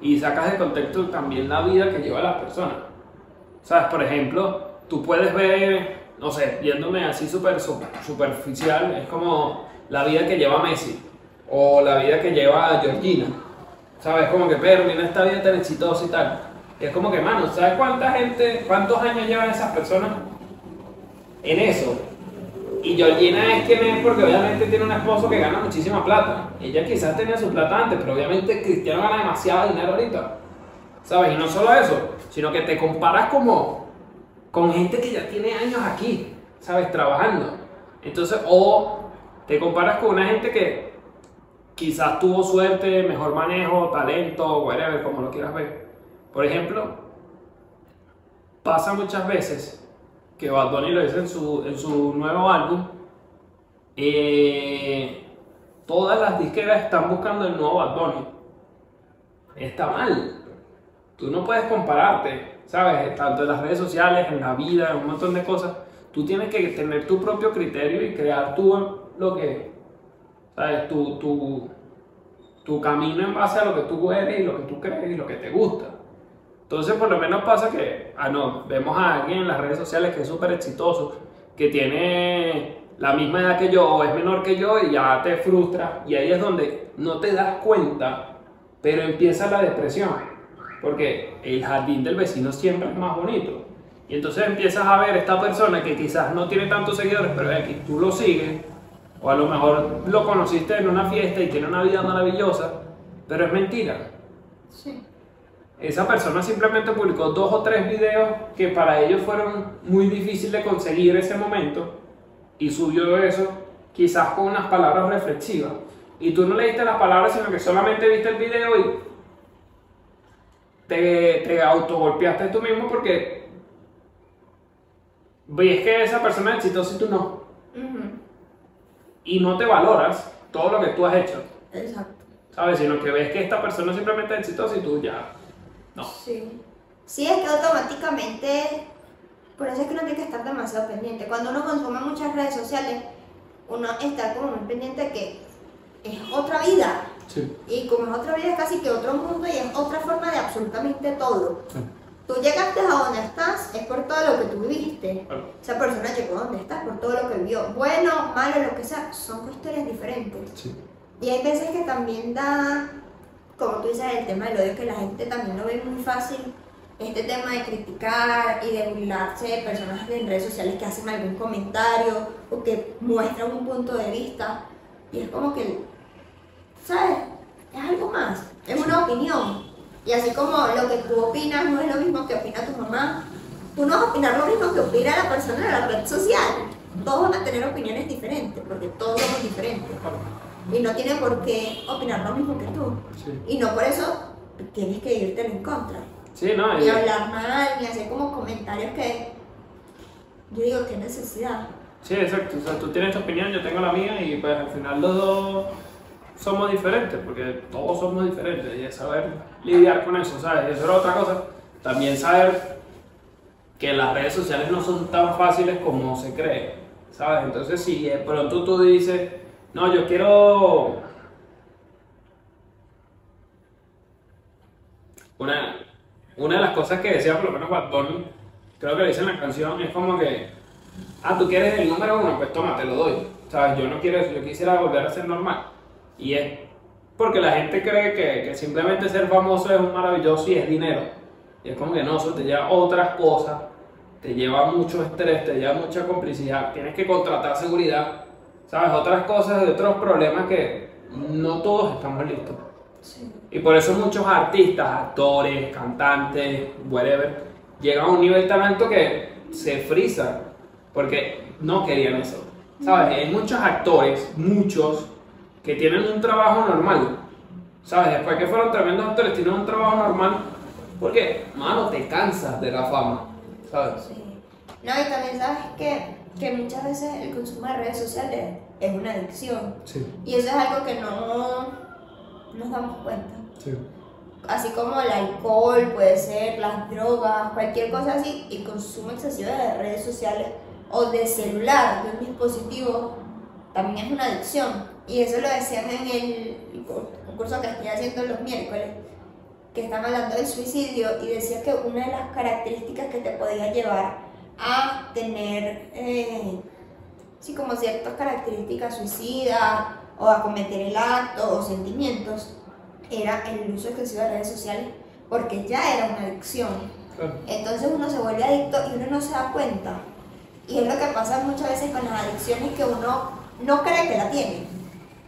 Speaker 1: Y sacas de contexto también la vida que lleva las personas. ¿Sabes? Por ejemplo, tú puedes ver, no sé, yéndome así súper su- superficial, es como la vida que lleva Messi. O la vida que lleva Georgina. ¿Sabes? Como que, pero mira esta vida tan exitosa y tal. Y es como que, mano, ¿sabes cuánta gente, cuántos años llevan esas personas en eso? Y Georgina es quien es porque obviamente tiene un esposo que gana muchísima plata. Ella quizás tenía su plata antes, pero obviamente Cristiano gana demasiado dinero ahorita. ¿Sabes? Y no solo eso, sino que te comparas como con gente que ya tiene años aquí, ¿sabes? Trabajando. Entonces, o te comparas con una gente que quizás tuvo suerte, mejor manejo, talento, whatever, como lo quieras ver. Por ejemplo, pasa muchas veces que Bad Bunny lo dice en su, en su nuevo álbum, eh, todas las disqueras están buscando el nuevo Bad Bunny. Está mal. Tú no puedes compararte, ¿sabes? Tanto en las redes sociales, en la vida, en un montón de cosas. Tú tienes que tener tu propio criterio y crear tú lo que, ¿sabes? Tu, tu, tu camino en base a lo que tú eres y lo que tú crees y lo que te gusta. Entonces, por lo menos pasa que, ah, no, vemos a alguien en las redes sociales que es súper exitoso, que tiene la misma edad que yo o es menor que yo y ya te frustra. Y ahí es donde no te das cuenta, pero empieza la depresión. Porque el jardín del vecino siempre es más bonito. Y entonces empiezas a ver esta persona que quizás no tiene tantos seguidores, pero aquí tú lo sigues, o a lo mejor lo conociste en una fiesta y tiene una vida maravillosa, pero es mentira.
Speaker 2: Sí.
Speaker 1: Esa persona simplemente publicó dos o tres videos que para ellos fueron muy difíciles de conseguir ese momento y subió eso quizás con unas palabras reflexivas. Y tú no leíste las palabras, sino que solamente viste el video y te, te autogolpeaste tú mismo porque ves que esa persona es exitosa y tú no.
Speaker 2: Ujú.
Speaker 1: Y no te valoras todo lo que tú has hecho,
Speaker 2: Exacto.
Speaker 1: ¿sabes? Sino que ves que esta persona simplemente es exitosa y tú ya no.
Speaker 2: Sí. Sí, es que automáticamente, por eso es que uno tiene que estar demasiado pendiente. Cuando uno consume muchas redes sociales, uno está como muy pendiente de que es otra vida.
Speaker 1: Sí.
Speaker 2: Y como es otra vida, es casi que otro mundo y es otra forma de absolutamente todo. Tú llegaste a donde estás, es por todo lo que tú viviste.
Speaker 1: Claro.
Speaker 2: Esa persona llegó a donde estás por todo lo que vivió. Bueno, malo, lo que sea, son historias diferentes.
Speaker 1: Sí.
Speaker 2: Y hay veces que también da, como tú dices, el tema del odio, que la gente también lo ve muy fácil. Este tema de criticar y de burlarse de personas en redes sociales que hacen algún comentario o que muestran un punto de vista. Y es como que, ¿sabes? Es algo más, es una opinión. Y así como lo que tú opinas no es lo mismo que opina tu mamá, tú no vas a opinar lo mismo que opina la persona de la red social. Todos van a tener opiniones diferentes, porque todos somos diferentes. Y no tiene por qué opinar lo mismo que tú.
Speaker 1: Sí.
Speaker 2: Y no por eso tienes que irte en contra.
Speaker 1: Sí, no,
Speaker 2: Ni
Speaker 1: y-
Speaker 2: hablar mal, ni hacer como comentarios que. Yo digo, qué necesidad.
Speaker 1: Sí, exacto. O sea, tú tienes tu opinión, yo tengo la mía y pues al final los dos somos diferentes, porque todos somos diferentes y es saber lidiar con eso, ¿sabes? Y eso era otra cosa. También saber que las redes sociales no son tan fáciles como se cree, ¿sabes? Entonces si de pronto tú dices, no, yo quiero... Una, una de las cosas que decía por lo menos Bad Bunny, creo que le dice en la canción, es como que ah, tú quieres el número uno, pues toma, te lo doy. ¿Sabes? Yo no quiero eso, yo quisiera volver a ser normal. Y es porque la gente cree que, que simplemente ser famoso es un maravilloso y es dinero. Y es como que no, eso te lleva a otras cosas, te lleva mucho estrés, te lleva mucha complicidad, tienes que contratar seguridad, ¿sabes? Otras cosas de otros problemas que no todos estamos listos.
Speaker 2: Sí.
Speaker 1: Y por eso muchos artistas, actores, cantantes, whatever, llegan a un nivel tan alto que se frisan porque no querían eso. ¿Sabes? Hay muchos actores, muchos, que tienen un trabajo normal. ¿Sabes? Después que fueron tremendos actores, tienen un trabajo normal porque, mano, te cansas de la fama. ¿Sabes?
Speaker 2: Sí. No, y también sabes que, que muchas veces el consumo de redes sociales es una adicción.
Speaker 1: Sí,
Speaker 2: Y eso es algo que no nos damos cuenta.
Speaker 1: sí.
Speaker 2: Así como el alcohol, puede ser las drogas, cualquier cosa así, el consumo excesivo de redes sociales o de celular, de un dispositivo, también es una adicción. Y eso lo decían en el curso que estoy haciendo los miércoles, que están hablando del suicidio y decía que una de las características que te podía llevar a tener, eh, sí, como ciertas características suicidas o a cometer el acto o sentimientos, era el uso excesivo de redes sociales porque ya era una adicción. Entonces uno se vuelve adicto y uno no se da cuenta. Y es lo que pasa muchas veces con las adicciones que uno no cree que la tiene.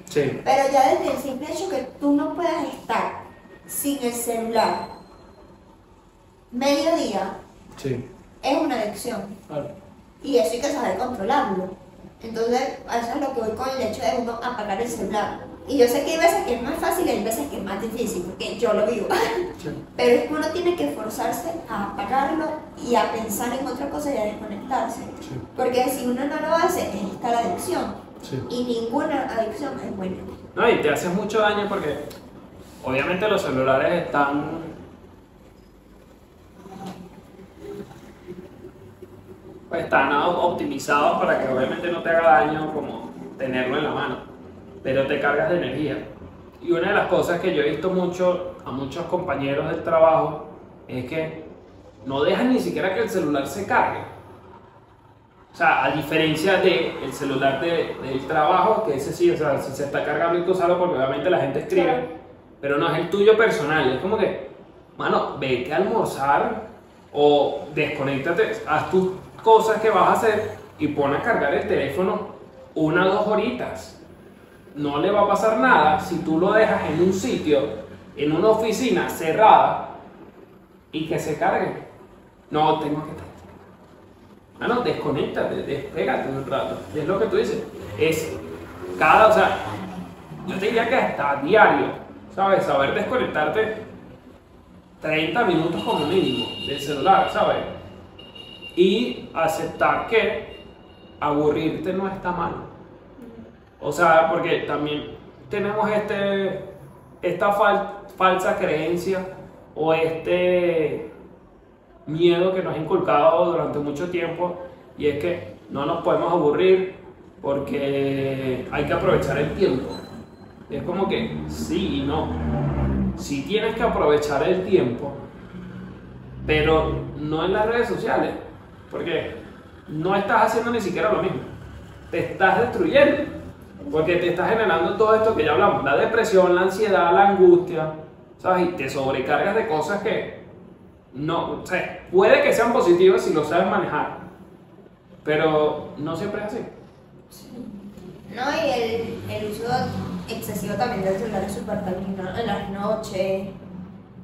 Speaker 1: Sí,
Speaker 2: Pero ya desde el simple hecho que tú no puedas estar sin el celular mediodía
Speaker 1: Sí,
Speaker 2: es una adicción.
Speaker 1: claro.
Speaker 2: Y eso hay que saber controlarlo. Entonces, eso es lo que voy con el hecho de uno apagar el celular. Y yo sé que hay veces que es más fácil y hay veces que es más difícil, porque yo lo vivo.
Speaker 1: Sí.
Speaker 2: Pero es que uno tiene que forzarse a apagarlo y a pensar en otra cosa y a desconectarse.
Speaker 1: Sí.
Speaker 2: Porque si uno no lo hace, es esta la adicción.
Speaker 1: Sí.
Speaker 2: Y ninguna adicción es buena.
Speaker 1: No, y te hace mucho daño porque obviamente los celulares están pues están optimizados para que obviamente no te haga daño como tenerlo en la mano, pero te cargas de energía. Y una de las cosas que yo he visto mucho a muchos compañeros del trabajo es que no dejan ni siquiera que el celular se cargue. O sea, a diferencia del celular de- del trabajo, que ese sí, o sea, si se está cargando hay que usarlo porque obviamente la gente escribe,
Speaker 2: Claro.
Speaker 1: pero no es el tuyo personal. Es como que, mano, vete a almorzar o desconéctate, haz tus cosas que vas a hacer y pon a cargar el teléfono una o dos horitas. No le va a pasar nada si tú lo dejas en un sitio, en una oficina cerrada y que se cargue. No, tengo que estar. Mano, desconéctate, despégate un rato. Es lo que tú dices. Es cada, o sea, yo te diría que hasta diario, ¿sabes? Saber desconectarte 30 minutos como mínimo del celular, ¿sabes? Y aceptar que aburrirte no está mal. O sea, porque también tenemos este, esta fal- falsa creencia o este miedo que nos ha inculcado durante mucho tiempo y es que no nos podemos aburrir porque hay que aprovechar el tiempo. Es como que sí y no. Sí tienes que aprovechar el tiempo, pero no en las redes sociales, porque no estás haciendo ni siquiera lo mismo. Te estás destruyendo, porque te estás generando todo esto que ya hablamos, la depresión, la ansiedad, la angustia, ¿sabes? Y te sobrecargas de cosas que no, o sea, puede que sean positivas si lo sabes manejar, pero no siempre es así.
Speaker 2: No, y el, el uso excesivo también del celular es súper dañino en las noches.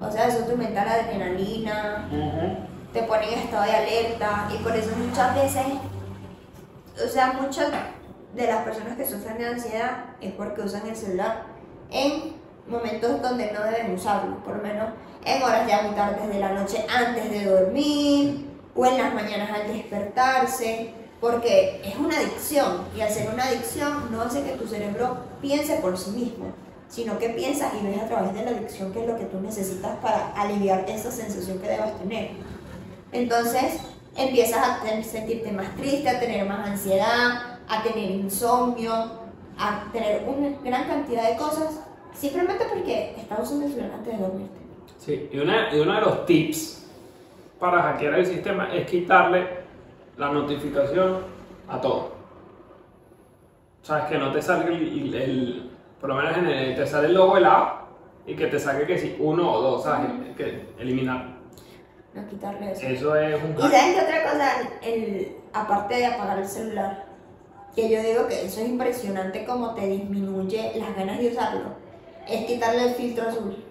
Speaker 2: O sea, eso te aumenta la adrenalina, te pone en estado de alerta. Y por eso muchas veces, o sea, muchas de las personas que sufren de ansiedad es porque usan el celular en momentos donde no deben usarlo, por lo menos en horas ya muy tardes de la noche antes de dormir o en las mañanas al despertarse, porque es una adicción y al ser una adicción no hace que tu cerebro piense por sí mismo, sino que piensas y ves a través de la adicción qué es lo que tú necesitas para aliviar esa sensación que debas tener. Entonces empiezas a sentirte más triste, a tener más ansiedad, a tener insomnio, a tener una gran cantidad de cosas, simplemente porque estás usando el celular antes de dormirte.
Speaker 1: Sí, y, una- y uno de los tips para hackear el sistema es quitarle la notificación a todo. Sabes que no te salga el, el- por lo menos en el, te sale el logo de la app y que te saque que si uno o dos, ¿sabes? Que eliminar.
Speaker 2: No quitarle eso.
Speaker 1: Eso es un
Speaker 2: Y sabes qué otra cosa, el, aparte de apagar el celular, que yo digo que eso es impresionante como te disminuye las ganas de usarlo, es quitarle el filtro azul.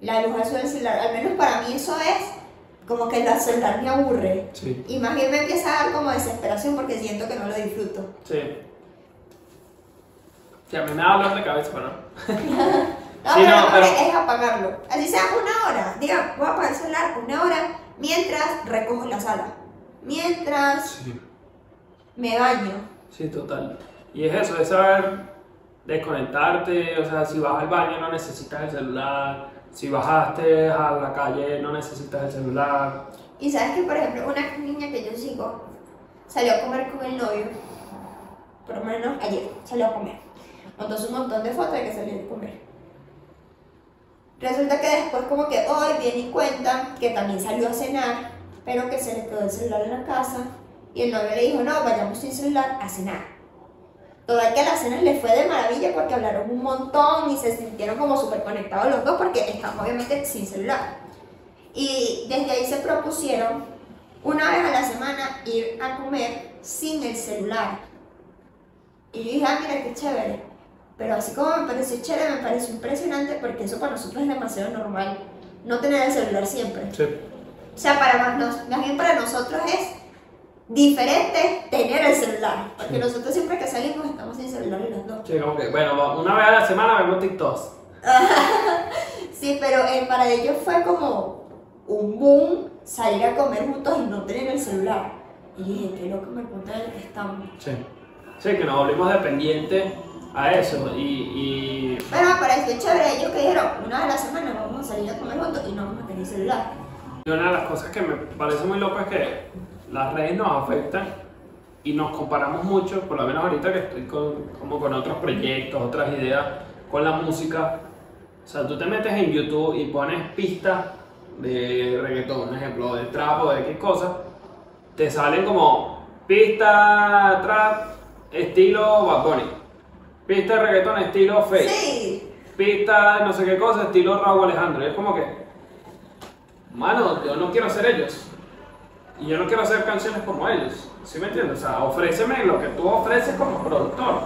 Speaker 2: La luz azul del celular, al menos para mí eso es como que el celular me aburre.
Speaker 1: Sí,
Speaker 2: Y más bien me empieza a dar como desesperación porque siento que no lo disfruto.
Speaker 1: sí. Sí, a mí me da dolor de cabeza, ¿no?
Speaker 2: No,
Speaker 1: Sí,
Speaker 2: pero
Speaker 1: no,
Speaker 2: es apagarlo. Así sea una hora. Diga, voy a apagar el celular una hora mientras recojo la sala. Mientras
Speaker 1: Sí.
Speaker 2: me baño.
Speaker 1: Sí, total. Y es eso, es saber desconectarte, o sea, si vas al baño no necesitas el celular, si bajaste a la calle no necesitas el celular.
Speaker 2: Y sabes que, por ejemplo, una niña que yo sigo salió a comer con el novio, por lo menos ayer, salió a comer. Montó un montón de fotos de que salió a comer. Resulta que después como que hoy viene y cuenta que también salió a cenar, pero que se le quedó el celular en la casa y el novio le dijo, no, vayamos sin celular a cenar. Total que a la cena les fue de maravilla porque hablaron un montón y se sintieron como súper conectados los dos porque estaban obviamente sin celular. Y desde ahí se propusieron una vez a la semana ir a comer sin el celular. Y yo dije, ah, mira qué chévere. Pero así como me pareció chévere, me pareció impresionante porque eso para nosotros es demasiado normal. no tener el celular siempre.
Speaker 1: Sí.
Speaker 2: O sea, para más, más bien para nosotros es diferente tener el celular. Porque nosotros siempre que salimos estamos sin celular y los dos.
Speaker 1: Sí, como que, bueno, una vez a la semana vemos TikToks.
Speaker 2: Sí, pero eh, para ellos fue como un boom salir a comer juntos y no tener el celular. Y dije, qué loco me punto en el que estamos.
Speaker 1: Sí. Sí, que nos volvimos dependientes a eso. Y, y
Speaker 2: Pero me pareció chévere ellos que dijeron, una vez a la semana vamos a salir a comer juntos y no vamos a tener celular.
Speaker 1: Y una de las cosas que me parece muy loco es que las redes nos afectan y nos comparamos mucho, por lo menos ahorita que estoy con, como con otros proyectos, otras ideas, con la música. O sea, tú te metes en YouTube y pones pistas de reggaetón, un ejemplo, de trap o de qué cosa, te salen como pista trap estilo Bad Bunny, pista de reggaetón estilo Fake,
Speaker 2: Sí,
Speaker 1: pista no sé qué cosa estilo Raúl Alejandro. Y es como que, mano, yo no quiero ser ellos. Y yo no quiero hacer canciones como ellos. ¿Sí me entiendes? O sea, ofréceme lo que tú ofreces como productor.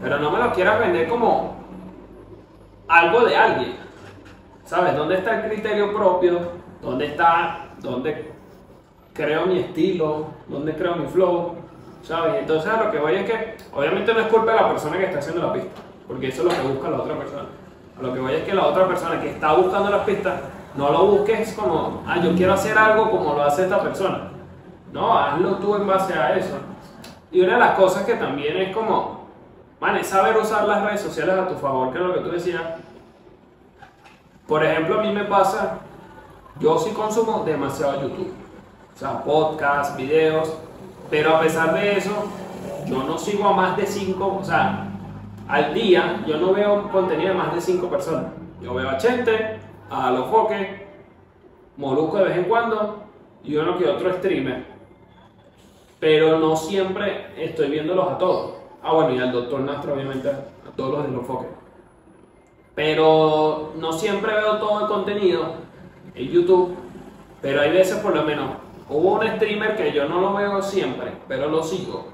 Speaker 1: Pero no me lo quieras vender como algo de alguien. ¿Sabes? ¿Dónde está el criterio propio? ¿Dónde está, dónde creo mi estilo? ¿Dónde creo mi flow? ¿Sabes? Entonces a lo que voy es que, obviamente no es culpa de la persona que está haciendo la pista, porque eso es lo que busca la otra persona. A lo que voy es que la otra persona que está buscando las pistas, no lo busques como, ah, yo quiero hacer algo como lo hace esta persona. No, hazlo tú en base a eso. Y una de las cosas que también es como, man, es saber usar las redes sociales a tu favor, que es lo que tú decías. Por ejemplo, a mí me pasa, yo sí consumo demasiado YouTube. O sea, podcasts, videos, pero a pesar de eso, yo no sigo a más de 5, o sea, al día yo no veo contenido de más de 5 personas. Yo veo a Chente, a Lofoque, Molusco de vez en cuando y uno que otro streamer. Pero no siempre estoy viéndolos a todos. Ah, bueno, y al doctor Nastro, obviamente, a todos los de Lofoque. Pero no siempre veo todo el contenido en YouTube. Pero hay veces, por lo menos, hubo un streamer que yo no lo veo siempre, pero lo sigo.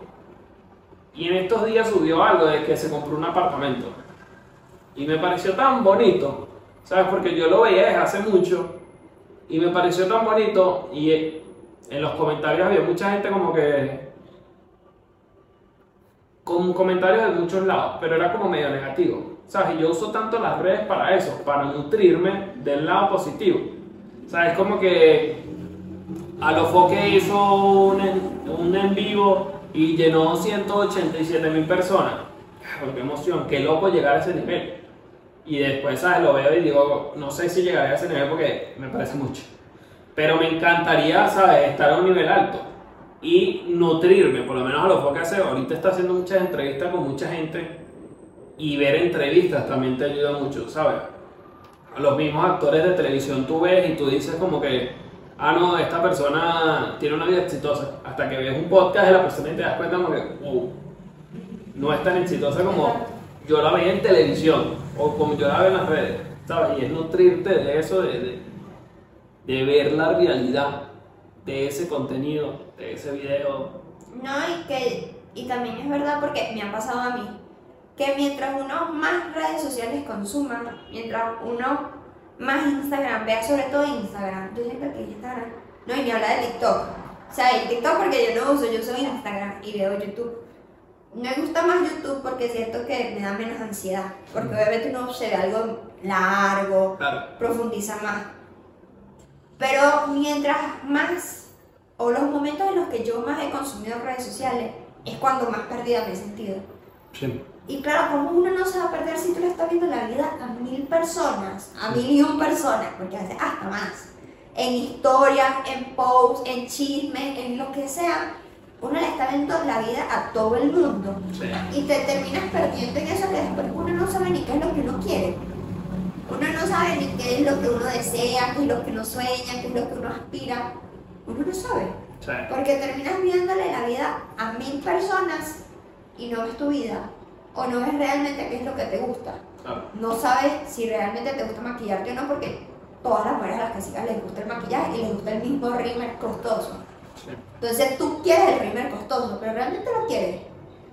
Speaker 1: Y en estos días subió algo de que se compró un apartamento. Y me pareció tan bonito, ¿sabes? Porque yo lo veía desde hace mucho. Y me pareció tan bonito. Y en los comentarios había mucha gente como que. Con comentarios de muchos lados, pero era como medio negativo. ¿Sabes? Y yo uso tanto las redes para eso, para nutrirme del lado positivo. ¿Sabes? Como que a lo Foque hizo un en, un en vivo y llenó 187 mil personas. Qué emoción, qué loco llegar a ese nivel. Y después, ¿sabes? Lo veo y digo, no sé si llegaré a ese nivel porque me parece mucho. Pero me encantaría, ¿sabes? Estar a un nivel alto y nutrirme, por lo menos a lo Foque hace. Ahorita está haciendo muchas entrevistas con mucha gente y ver entrevistas también te ayuda mucho, ¿sabes? A los mismos actores de televisión tú ves y tú dices como que, ah, no, esta persona tiene una vida exitosa. Hasta que ves un podcast de la persona y te das cuenta como que, wow, no es tan exitosa como yo la veía en televisión o como yo la veo en las redes, ¿sabes? Y es nutrirte de eso, de, de, de ver la realidad de ese contenido, de ese video.
Speaker 2: No, y que y también es verdad porque me ha pasado a mí que mientras uno más redes sociales consuma, mientras uno más Instagram vea, sobre todo Instagram, yo siento que Instagram, no, y ni habla de TikTok. O sea, el TikTok porque yo no uso, yo soy Instagram y veo YouTube. Me gusta más YouTube porque siento que me da menos ansiedad, porque obviamente uno se ve algo largo,
Speaker 1: Claro.
Speaker 2: profundiza más. Pero mientras más, o los momentos en los que yo más he consumido redes sociales, es cuando más perdida me he sentido.
Speaker 1: Sí.
Speaker 2: Y claro, como uno no se va a perder si tú le estás viendo la vida a mil personas, a mil y un personas, porque veces hasta más, en historias, en posts, en chismes, en lo que sea, uno le está viendo la vida a todo el mundo.
Speaker 1: Sí.
Speaker 2: Y te terminas perdiendo en eso que después uno no sabe ni qué es lo que uno quiere. Uno no sabe ni qué es lo que uno desea, qué es lo que uno sueña, qué es lo que uno aspira. Uno no sabe.
Speaker 1: Sí.
Speaker 2: Porque terminas viéndole la vida a mil personas y no ves tu vida. O no ves realmente qué es lo que te gusta. No sabes si realmente te gusta maquillarte o no, porque todas las mujeres a las que sigas les gusta el maquillaje y les gusta el mismo rímel costoso. Entonces tú quieres el rímel costoso, pero realmente lo quieres.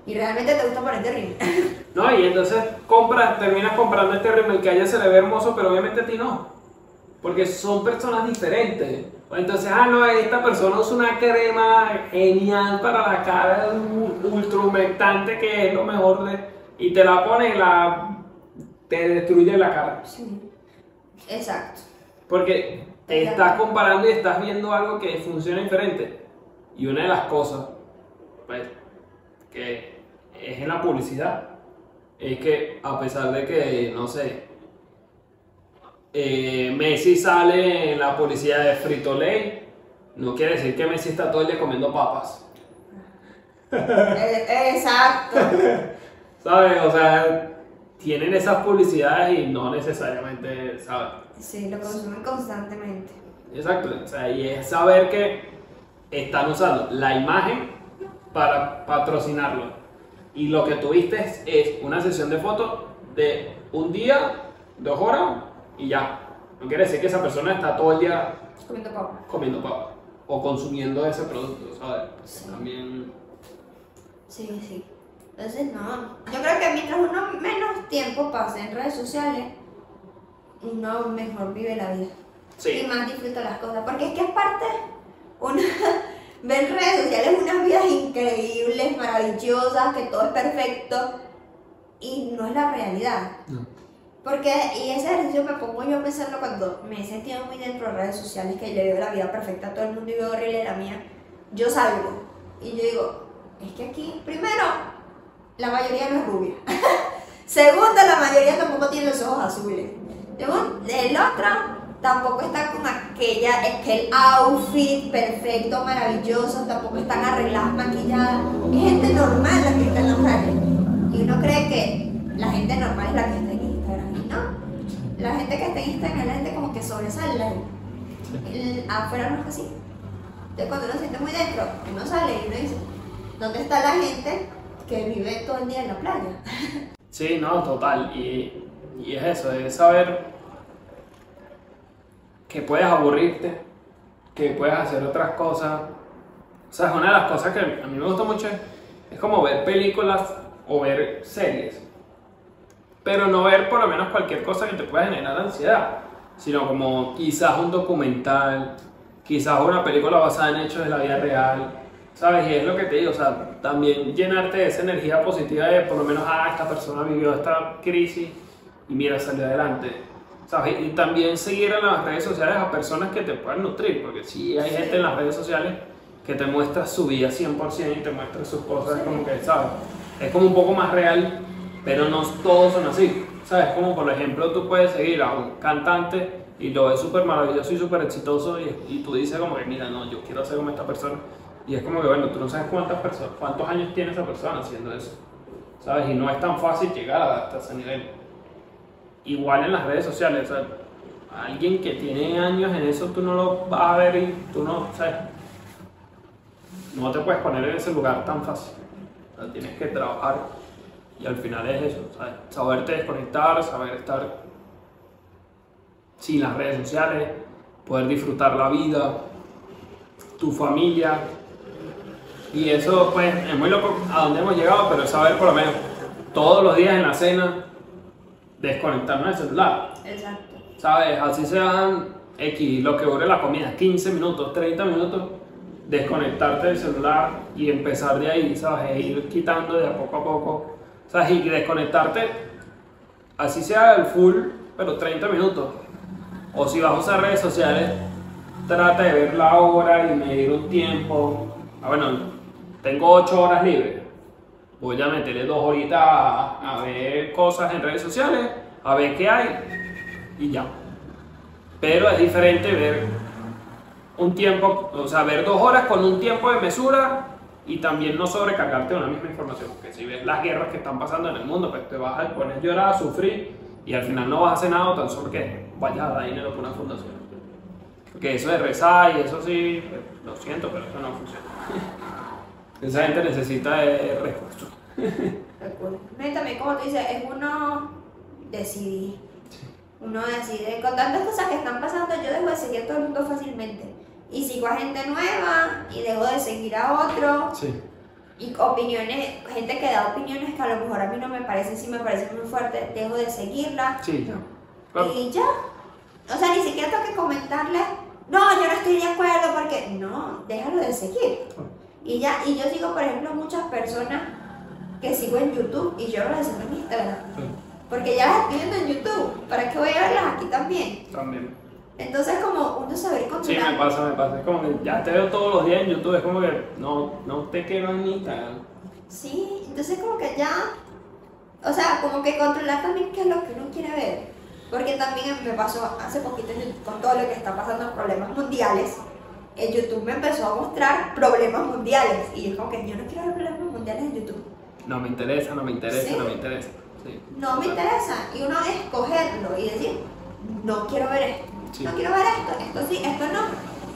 Speaker 2: Y realmente te gusta ponerte rímel.
Speaker 1: No, y entonces compras, terminas comprando este rímel que a ella se le ve hermoso, pero obviamente a ti no. Porque son personas diferentes. Entonces, ah, no, esta persona usa una crema genial para la cara, un ultra humectante que es lo mejor de... Y te la pone y la... te destruye la cara.
Speaker 2: Sí. Exacto.
Speaker 1: Porque te estás comparando y estás viendo algo que funciona diferente. Y una de las cosas, pues, que es en la publicidad, es que a pesar de que, no sé, eh, Messi sale en la publicidad de Frito Lay, no quiere decir que Messi está todo el día comiendo papas.
Speaker 2: Eh, Exacto.
Speaker 1: ¿Sabes? O sea, tienen esas publicidades y no necesariamente, ¿sabes?
Speaker 2: Sí, lo consumen constantemente.
Speaker 1: Exacto, o sea, y es saber que están usando la imagen para patrocinarlo. Y lo que tuviste es, es una sesión de fotos de un día, dos horas y ya. No quiere decir que esa persona está todo el día
Speaker 2: Comiendo papa.
Speaker 1: comiendo papa o consumiendo ese producto, ¿sabes?
Speaker 2: Sí.
Speaker 1: También.
Speaker 2: Sí, sí. Entonces, no. Yo creo que mientras uno menos tiempo pase en redes sociales, uno mejor vive la vida. Y
Speaker 1: Sí,
Speaker 2: más disfruta las cosas. Porque es que aparte, uno ve en redes sociales unas vidas increíbles, maravillosas, que todo es perfecto. Y no es la realidad.
Speaker 1: No.
Speaker 2: Porque, y ese ejercicio me pongo yo a pensarlo cuando me he sentido muy dentro de redes sociales, que le veo la vida perfecta a todo el mundo y veo horrible la mía. Yo salgo y yo digo, es que aquí, primero, la mayoría no es rubia. Segundo, la mayoría tampoco tiene los ojos azules. Segundo, el otro tampoco está con aquella, aquel outfit perfecto, maravilloso, tampoco están arregladas, maquilladas. Es gente normal la que está en las redes. Y uno cree que la gente normal es la que está en Instagram. No. La gente que está en Instagram es la gente como que sobresale. El- afuera no es así. Entonces cuando uno siente muy dentro, uno sale y uno dice, ¿dónde está la gente que vive todo el día en la playa?
Speaker 1: Sí, no, total. Y, y es eso, es saber que puedes aburrirte, que puedes hacer otras cosas. O sea, es una de las cosas que a mí me gusta mucho, es como ver películas o ver series. Pero no ver por lo menos cualquier cosa que te pueda generar ansiedad, sino como quizás un documental, quizás una película basada en hechos de la vida real, ¿sabes? Y es lo que te digo, o sea, también llenarte de esa energía positiva de por lo menos, ah, esta persona vivió esta crisis y mira, salió adelante. ¿Sabes? Y también seguir en las redes sociales a personas que te puedan nutrir, porque sí hay gente en las redes sociales que te muestra su vida 100% y te muestra sus cosas como que, ¿sabes? Es como un poco más real, pero no todos son así. ¿Sabes? Como por ejemplo tú puedes seguir a un cantante y lo ves súper maravilloso y súper exitoso y, y tú dices como que, mira, no, yo quiero ser como esta persona. Y es como que, bueno, tú no sabes cuántas personas, cuántos años tiene esa persona haciendo eso. ¿Sabes? Y no es tan fácil llegar hasta ese nivel. Igual en las redes sociales, alguien que tiene años en eso, tú no lo vas a ver y tú no, ¿sabes? No te puedes poner en ese lugar tan fácil. O tienes que trabajar y al final es eso, ¿sabes? Saberte desconectar, saber estar sin las redes sociales, poder disfrutar la vida, tu familia. Y eso, pues, es muy loco a dónde hemos llegado, pero saber por lo menos todos los días en la cena desconectarnos del celular.
Speaker 2: Exacto.
Speaker 1: ¿Sabes? Así sean X, lo que dure la comida, 15 minutos, 30 minutos, desconectarte del celular y empezar de ahí, ¿sabes? E ir quitando de a poco a poco, ¿sabes? Y desconectarte, así sea el full, pero 30 minutos. O si vas a usar redes sociales, trata de ver la hora y medir un tiempo. Ah, bueno, tengo 8 horas libres. Voy a meterle dos horitas a, a ver cosas en redes sociales, a ver qué hay y ya. Pero es diferente ver un tiempo, o sea, ver dos horas con un tiempo de mesura y también no sobrecargarte de una misma información. Porque si ves las guerras que están pasando en el mundo, pues te vas a poner a llorar, a sufrir y al final no vas a hacer nada tan solo que vayas a dar dinero por una fundación. Porque eso de rezar y eso sí, pues, lo siento, pero eso no funciona. Esa gente necesita de recursos.
Speaker 2: También, como tú dices, es uno decidir. Uno decide, con tantas cosas que están pasando, yo dejo de seguir a todo el mundo fácilmente. Y sigo a gente nueva y dejo de seguir a otro.
Speaker 1: Sí.
Speaker 2: Y opiniones, gente que da opiniones que a lo mejor a mí no me parecen, si me parecen muy fuertes, dejo de seguirla.
Speaker 1: Sí, ya. Claro.
Speaker 2: Y ya. O sea, ni siquiera tengo que comentarle, no, yo no estoy de acuerdo porque, no, déjalo de seguir. Y ya, y yo sigo, por ejemplo, muchas personas que sigo en YouTube y yo las sigo en Instagram. Porque ya las estoy viendo en YouTube. ¿Para qué voy a verlas aquí también?
Speaker 1: También.
Speaker 2: Entonces, como uno saber
Speaker 1: Sí,
Speaker 2: controlar.
Speaker 1: me pasa, me pasa. Es como que ya te veo todos los días en YouTube, es como que no, no te quiero en Instagram.
Speaker 2: Sí, entonces como que ya, o sea, como que controlar también qué es lo que uno quiere ver. Porque también me pasó hace poquito con todo lo que está pasando en problemas mundiales. En YouTube me empezó a mostrar problemas mundiales. Y yo como que yo no quiero ver problemas mundiales en YouTube.
Speaker 1: No me interesa, no me interesa,
Speaker 2: Sí.
Speaker 1: no me interesa. Sí.
Speaker 2: No me interesa. Y uno escogerlo y decir, no quiero ver esto.
Speaker 1: Sí.
Speaker 2: No quiero ver esto, esto sí, esto no.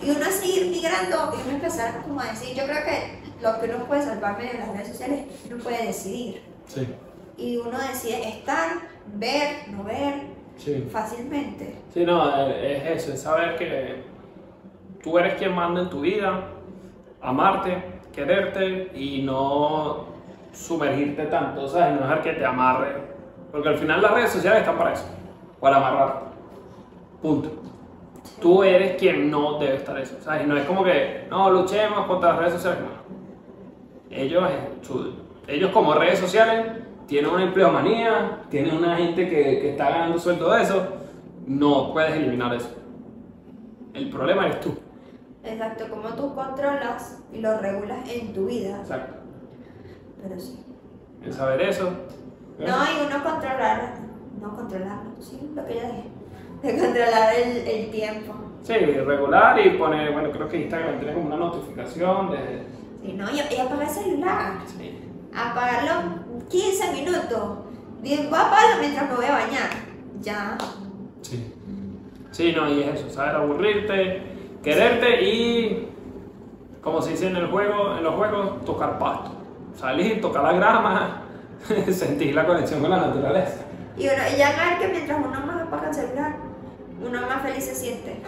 Speaker 2: Y uno seguir migrando y uno empezar como a decir, yo creo que lo que uno puede salvarme de las redes sociales, uno puede decidir.
Speaker 1: Sí.
Speaker 2: y uno decide estar, ver, no ver
Speaker 1: Sí.
Speaker 2: fácilmente.
Speaker 1: Sí, no, eh, es eso, es saber que tú eres quien manda en tu vida, amarte, quererte y no sumergirte tanto, ¿sabes? No dejar que te amarre. Porque al final las redes sociales están para eso, para amarrarte. Punto. Tú eres quien no debe estar eso, ¿sabes? Y no es como que, no, luchemos contra las redes sociales, no. Ellos, eh, ellos como redes sociales tienen una empleomanía, tienen una gente que, que está ganando sueldo de eso, no puedes eliminar eso. El problema eres tú.
Speaker 2: Exacto, como tú controlas y lo regulas en tu vida.
Speaker 1: Exacto.
Speaker 2: Pero sí.
Speaker 1: El saber eso.
Speaker 2: No, y uno controlar, no controlarlo, sí, lo que ya dije. De controlar el, el tiempo.
Speaker 1: Sí, regular y poner, bueno, creo que Instagram tiene como una notificación de...
Speaker 2: Sí, no, y, y apagar el celular.
Speaker 1: Sí.
Speaker 2: Apagarlo 15 minutos. Voy a apagarlo mientras me voy a bañar. Ya.
Speaker 1: Sí. Sí, no, y es eso, saber aburrirte, quererte y, como se dice en el juego, en los juegos, tocar pasto. Salir, tocar la grama, sentir la conexión con la naturaleza.
Speaker 2: Y, uno, y ya ver que mientras uno más apaga el celular, uno más feliz se siente.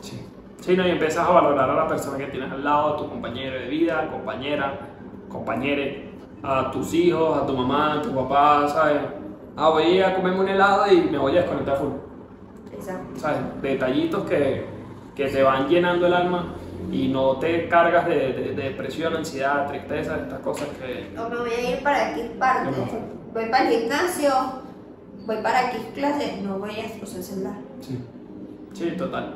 Speaker 1: Sí. Sí, no, y empiezas a valorar a la persona que tienes al lado, a tu compañero de vida, compañera, compañere, a tus hijos, a tu mamá, a tu papá, ¿sabes? Ah, voy a comerme un helado y me voy a desconectar full.
Speaker 2: Exacto.
Speaker 1: ¿sabes? Detallitos que, que te van llenando el alma y no te cargas de, de- de depresión, ansiedad, tristeza, estas cosas que...
Speaker 2: O me voy a ir para X parte. Voy para el gimnasio, voy para X clase, no voy a usar el celular.
Speaker 1: Sí. Sí, total.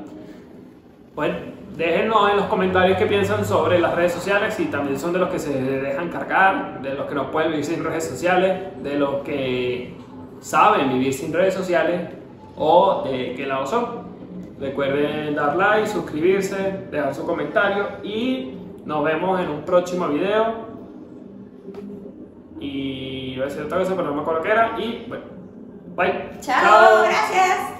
Speaker 1: Bueno, déjenos en los comentarios qué piensan sobre las redes sociales, si también son de los que se dejan cargar, de los que no pueden vivir sin redes sociales, de los que saben vivir sin redes sociales o de qué lado son. Recuerden dar like, suscribirse, dejar su comentario y nos vemos en un próximo video. Y iba a decir otra cosa, pero no me acuerdo qué era. Y bueno, bye.
Speaker 2: Chao, gracias.